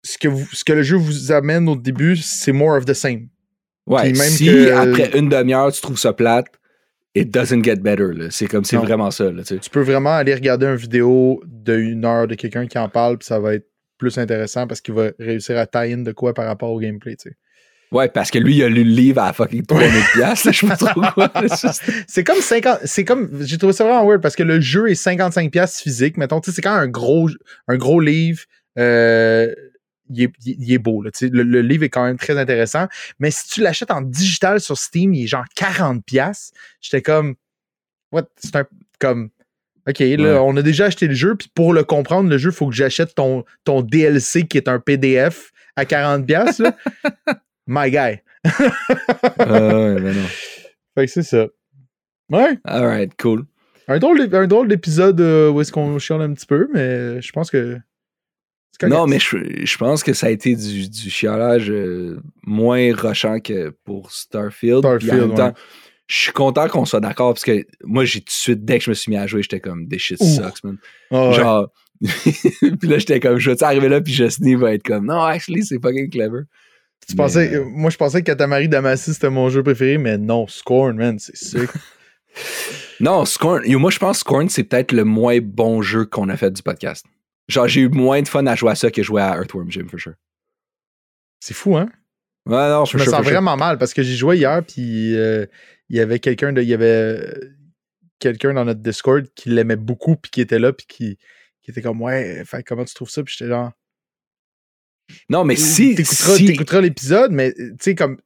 ce que, vous- ce que le jeu vous amène au début, c'est more of the same. Ouais, même si que- après une demi-heure, tu trouves ça plate, it doesn't get better. C'est comme, c'est vraiment ça. Là, tu peux vraiment aller regarder une vidéo d'une heure de quelqu'un qui en parle, puis ça va être plus intéressant parce qu'il va réussir à tie-in de quoi par rapport au gameplay, tu sais. Ouais, parce que lui, il a lu le livre à fucking 3000 piastres, là, je sais pas trop quoi. (laughs) c'est- comme 50. C'est comme. J'ai trouvé ça vraiment weird parce que le jeu est 55$ piastres physique. Mettons, tu sais, c'est quand un gros, un gros livre. euh, il, est, il- il est beau, là. Le, le livre est quand même très intéressant. Mais si tu l'achètes en digital sur Steam, il est genre 40$. piastres. J'étais comme. What? C'est un. Comme. OK, là, Ouais. on a déjà acheté le jeu, puis pour le comprendre, le jeu, il faut que j'achète ton, ton DLC qui est un PDF à 40$. piastres, là. (laughs) My guy. Ah ouais, ben non. (laughs) Fait que c'est ça. Ouais. Alright, cool. Un drôle, d'ép- un drôle d'épisode euh, où est-ce qu'on chiale un petit peu, mais je pense que. Non, mais je, je pense que ça a été du, du chialage euh, moins rushant que pour Starfield. Puis en Starfield, même temps, ouais. je suis content qu'on soit d'accord parce que moi, j'ai tout de suite, dès que je me suis mis à jouer, j'étais comme des shit Ouh. sucks, man. Ah ouais. Genre, (laughs) puis là, j'étais comme, je vais arriver là, puis Justine va être comme, non, actually, c'est fucking clever. tu pensais, mais, euh, euh, moi, je pensais que Katamari Damacy c'était mon jeu préféré, mais non, Scorn, man, c'est sick. (laughs) (laughs) Non, Scorn, moi, je pense que Scorn, c'est peut-être le moins bon jeu qu'on a fait du podcast. Genre, j'ai eu moins de fun à jouer à ça que jouer à Earthworm Jim, for sure. c'est fou, hein? Ouais, non, Je me sure, sens sure. vraiment mal parce que j'ai joué hier, puis euh, il y avait quelqu'un de. Il y avait euh, quelqu'un dans notre Discord qui l'aimait beaucoup, puis qui était là, puis qui, qui était comme, ouais, fait, comment tu trouves ça? Puis j'étais genre. Non, mais si, T'écouteras si, t'écouteras l'épisode, mais tu sais, comme.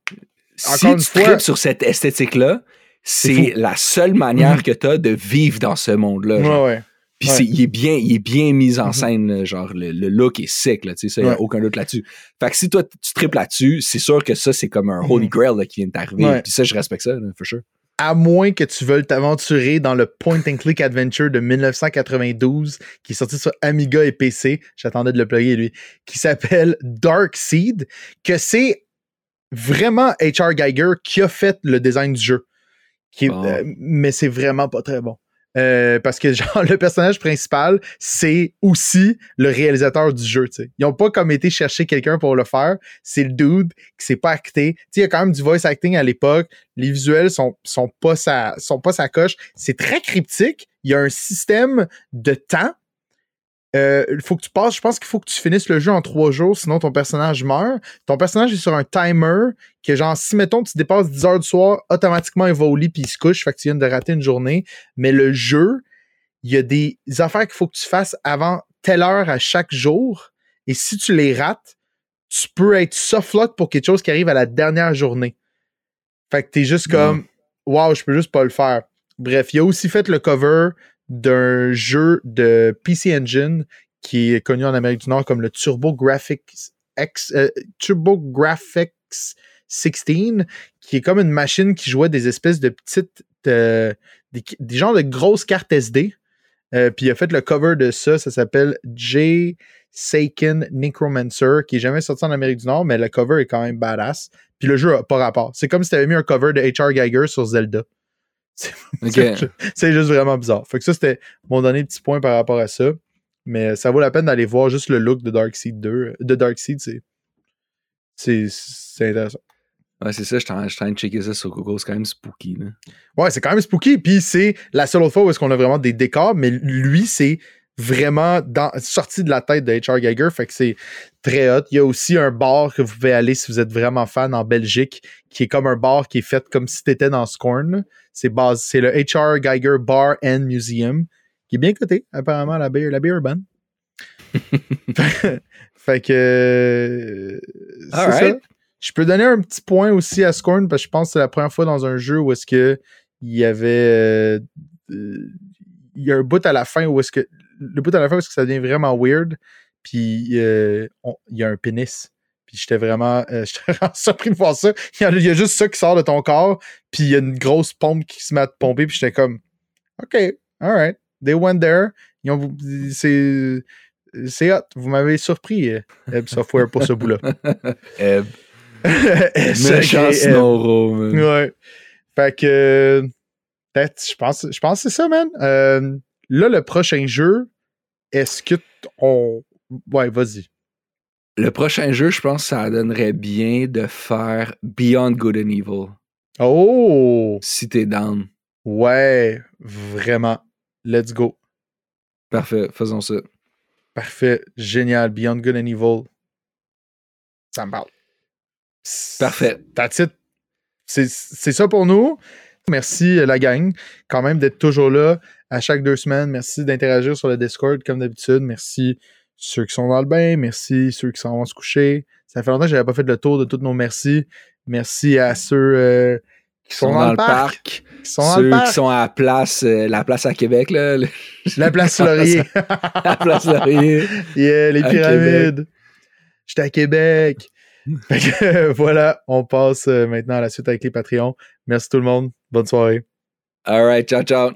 si Encore une tu fois- sur cette esthétique-là, C'est la seule manière (clears throat) que tu as de vivre dans ce monde-là. genre. Ouais, ouais. Puis ouais. il, est bien, il est bien mis en Mhm. scène, genre le, le look est sick, là, tu sais, ça, y a Ouais. aucun doute là-dessus. Fait que si toi, tu tripes là-dessus, c'est sûr que ça, c'est comme un holy Mhm. grail là, qui vient de t'arriver. Ouais. Puis ça, je respecte ça, là, for sure. à moins que tu veuilles t'aventurer dans le point and click adventure de 1992 qui est sorti sur Amiga et PC, j'attendais de le plugger lui, qui s'appelle Dark Seed, que c'est vraiment H.R. Geiger qui a fait le design du jeu. Qui euh, mais c'est vraiment pas très bon. Euh, parce que (laughs) genre le personnage principal, c'est aussi le réalisateur du jeu. Ils ont pas comme été chercher quelqu'un pour le faire. C'est le dude qui s'est pas acté. Il y a quand même du voice acting à l'époque. Les visuels sont, sont, pas sa, sont pas sa coche. C'est très cryptique. Il y a un système de temps. Euh, Il faut que tu passes, je pense qu'il faut que tu finisses le jeu en trois jours, sinon ton personnage meurt. Ton personnage est sur un timer que genre, si mettons tu dépasses 10 heures du soir, automatiquement il va au lit puis il se couche, fait que tu viens de rater une journée. Mais le jeu, il y a des affaires qu'il faut que tu fasses avant telle heure à chaque jour. Et si tu les rates, tu peux être softlock pour quelque chose qui arrive à la dernière journée. Fait que t'es juste comme, wow, je peux juste pas le faire. Bref, il a aussi fait le cover d'un jeu de PC Engine qui est connu en Amérique du Nord comme le Turbo Graphics X, euh, Turbo Graphics 16, qui est comme une machine qui jouait des espèces de petites, euh, des, genres de grosses cartes SD. Euh, puis il a fait le cover de ça, ça s'appelle J. Seiken Necromancer, qui est jamais sorti en Amérique du Nord, mais le cover est quand même badass. Puis le jeu a pas rapport. C'est comme si tu avais mis un cover de H.R. Geiger sur Zelda. C'est- juste vraiment bizarre. Fait que ça, c'était mon dernier petit point par rapport à ça. Mais ça vaut la peine d'aller voir juste le look de Darkseid 2. De Darkseid, c'est. C'est c'est intéressant. Ouais, c'est ça, je suis en je suis en train de checker ça sur Google, c'est quand même spooky, là. Ouais, c'est quand même spooky. Puis c'est la seule autre fois où est-ce qu'on a vraiment des décors, mais lui, c'est vraiment dans, sorti de la tête de H.R. Geiger. Fait que c'est très hot. Il y a aussi un bar que vous pouvez aller si vous êtes vraiment fan en Belgique, qui est comme un bar qui est fait comme si t'étais dans Scorn. C'est base, c'est le H.R. Geiger Bar and Museum, qui est bien coté, apparemment, la baie, la baie urbaine. (laughs) (laughs) fait, que. euh, c'est ça. Je peux donner un petit point aussi à Scorn parce que je pense que c'est la première fois dans un jeu où est-ce que il y avait euh, euh, il y a un bout à la fin où est-ce que le bout à la fin est-ce que ça devient vraiment weird puis euh, il y a un pénis puis j'étais vraiment euh, (laughs) j'étais vraiment surpris de voir ça il y, a, il y a juste ça qui sort de ton corps puis il y a une grosse pompe qui se met à te pomper puis j'étais comme ok alright they went there Ils ont- c'est c'est hot vous m'avez surpris euh, Ebb Software pour ce bout là Eh, méchant Snowro, man. Ouais. Fait que. Peut-être, je pense, je pense que c'est ça, man. Euh, là, le prochain jeu, est-ce que on. Ouais, vas-y. Le prochain jeu, je pense que ça donnerait bien de faire Beyond Good and Evil. Oh! Si t'es down. Ouais, vraiment. Let's go. Parfait, faisons ça. Parfait, génial. Beyond Good and Evil. Ça me parle. Parfait. That's it. C'est ça pour nous. Merci euh, la gang, quand même d'être toujours là à chaque deux semaines. Merci d'interagir sur le Discord comme d'habitude. Merci ceux qui sont dans le bain. Merci ceux qui s'en vont se coucher. Ça fait longtemps que j'avais pas fait le tour de tous nos merci. Merci à ceux euh, qui sont, dans, le parc. Qui sont ceux qui sont à la place, euh, la place à Québec, là. La place Laurier. (laughs) la place Laurier. (laughs) Yeah, les pyramides. J'étais à Québec. (laughs) fait que, voilà, on passe maintenant à la suite avec les Patreons. Merci tout le monde. Bonne soirée. All right, ciao, ciao.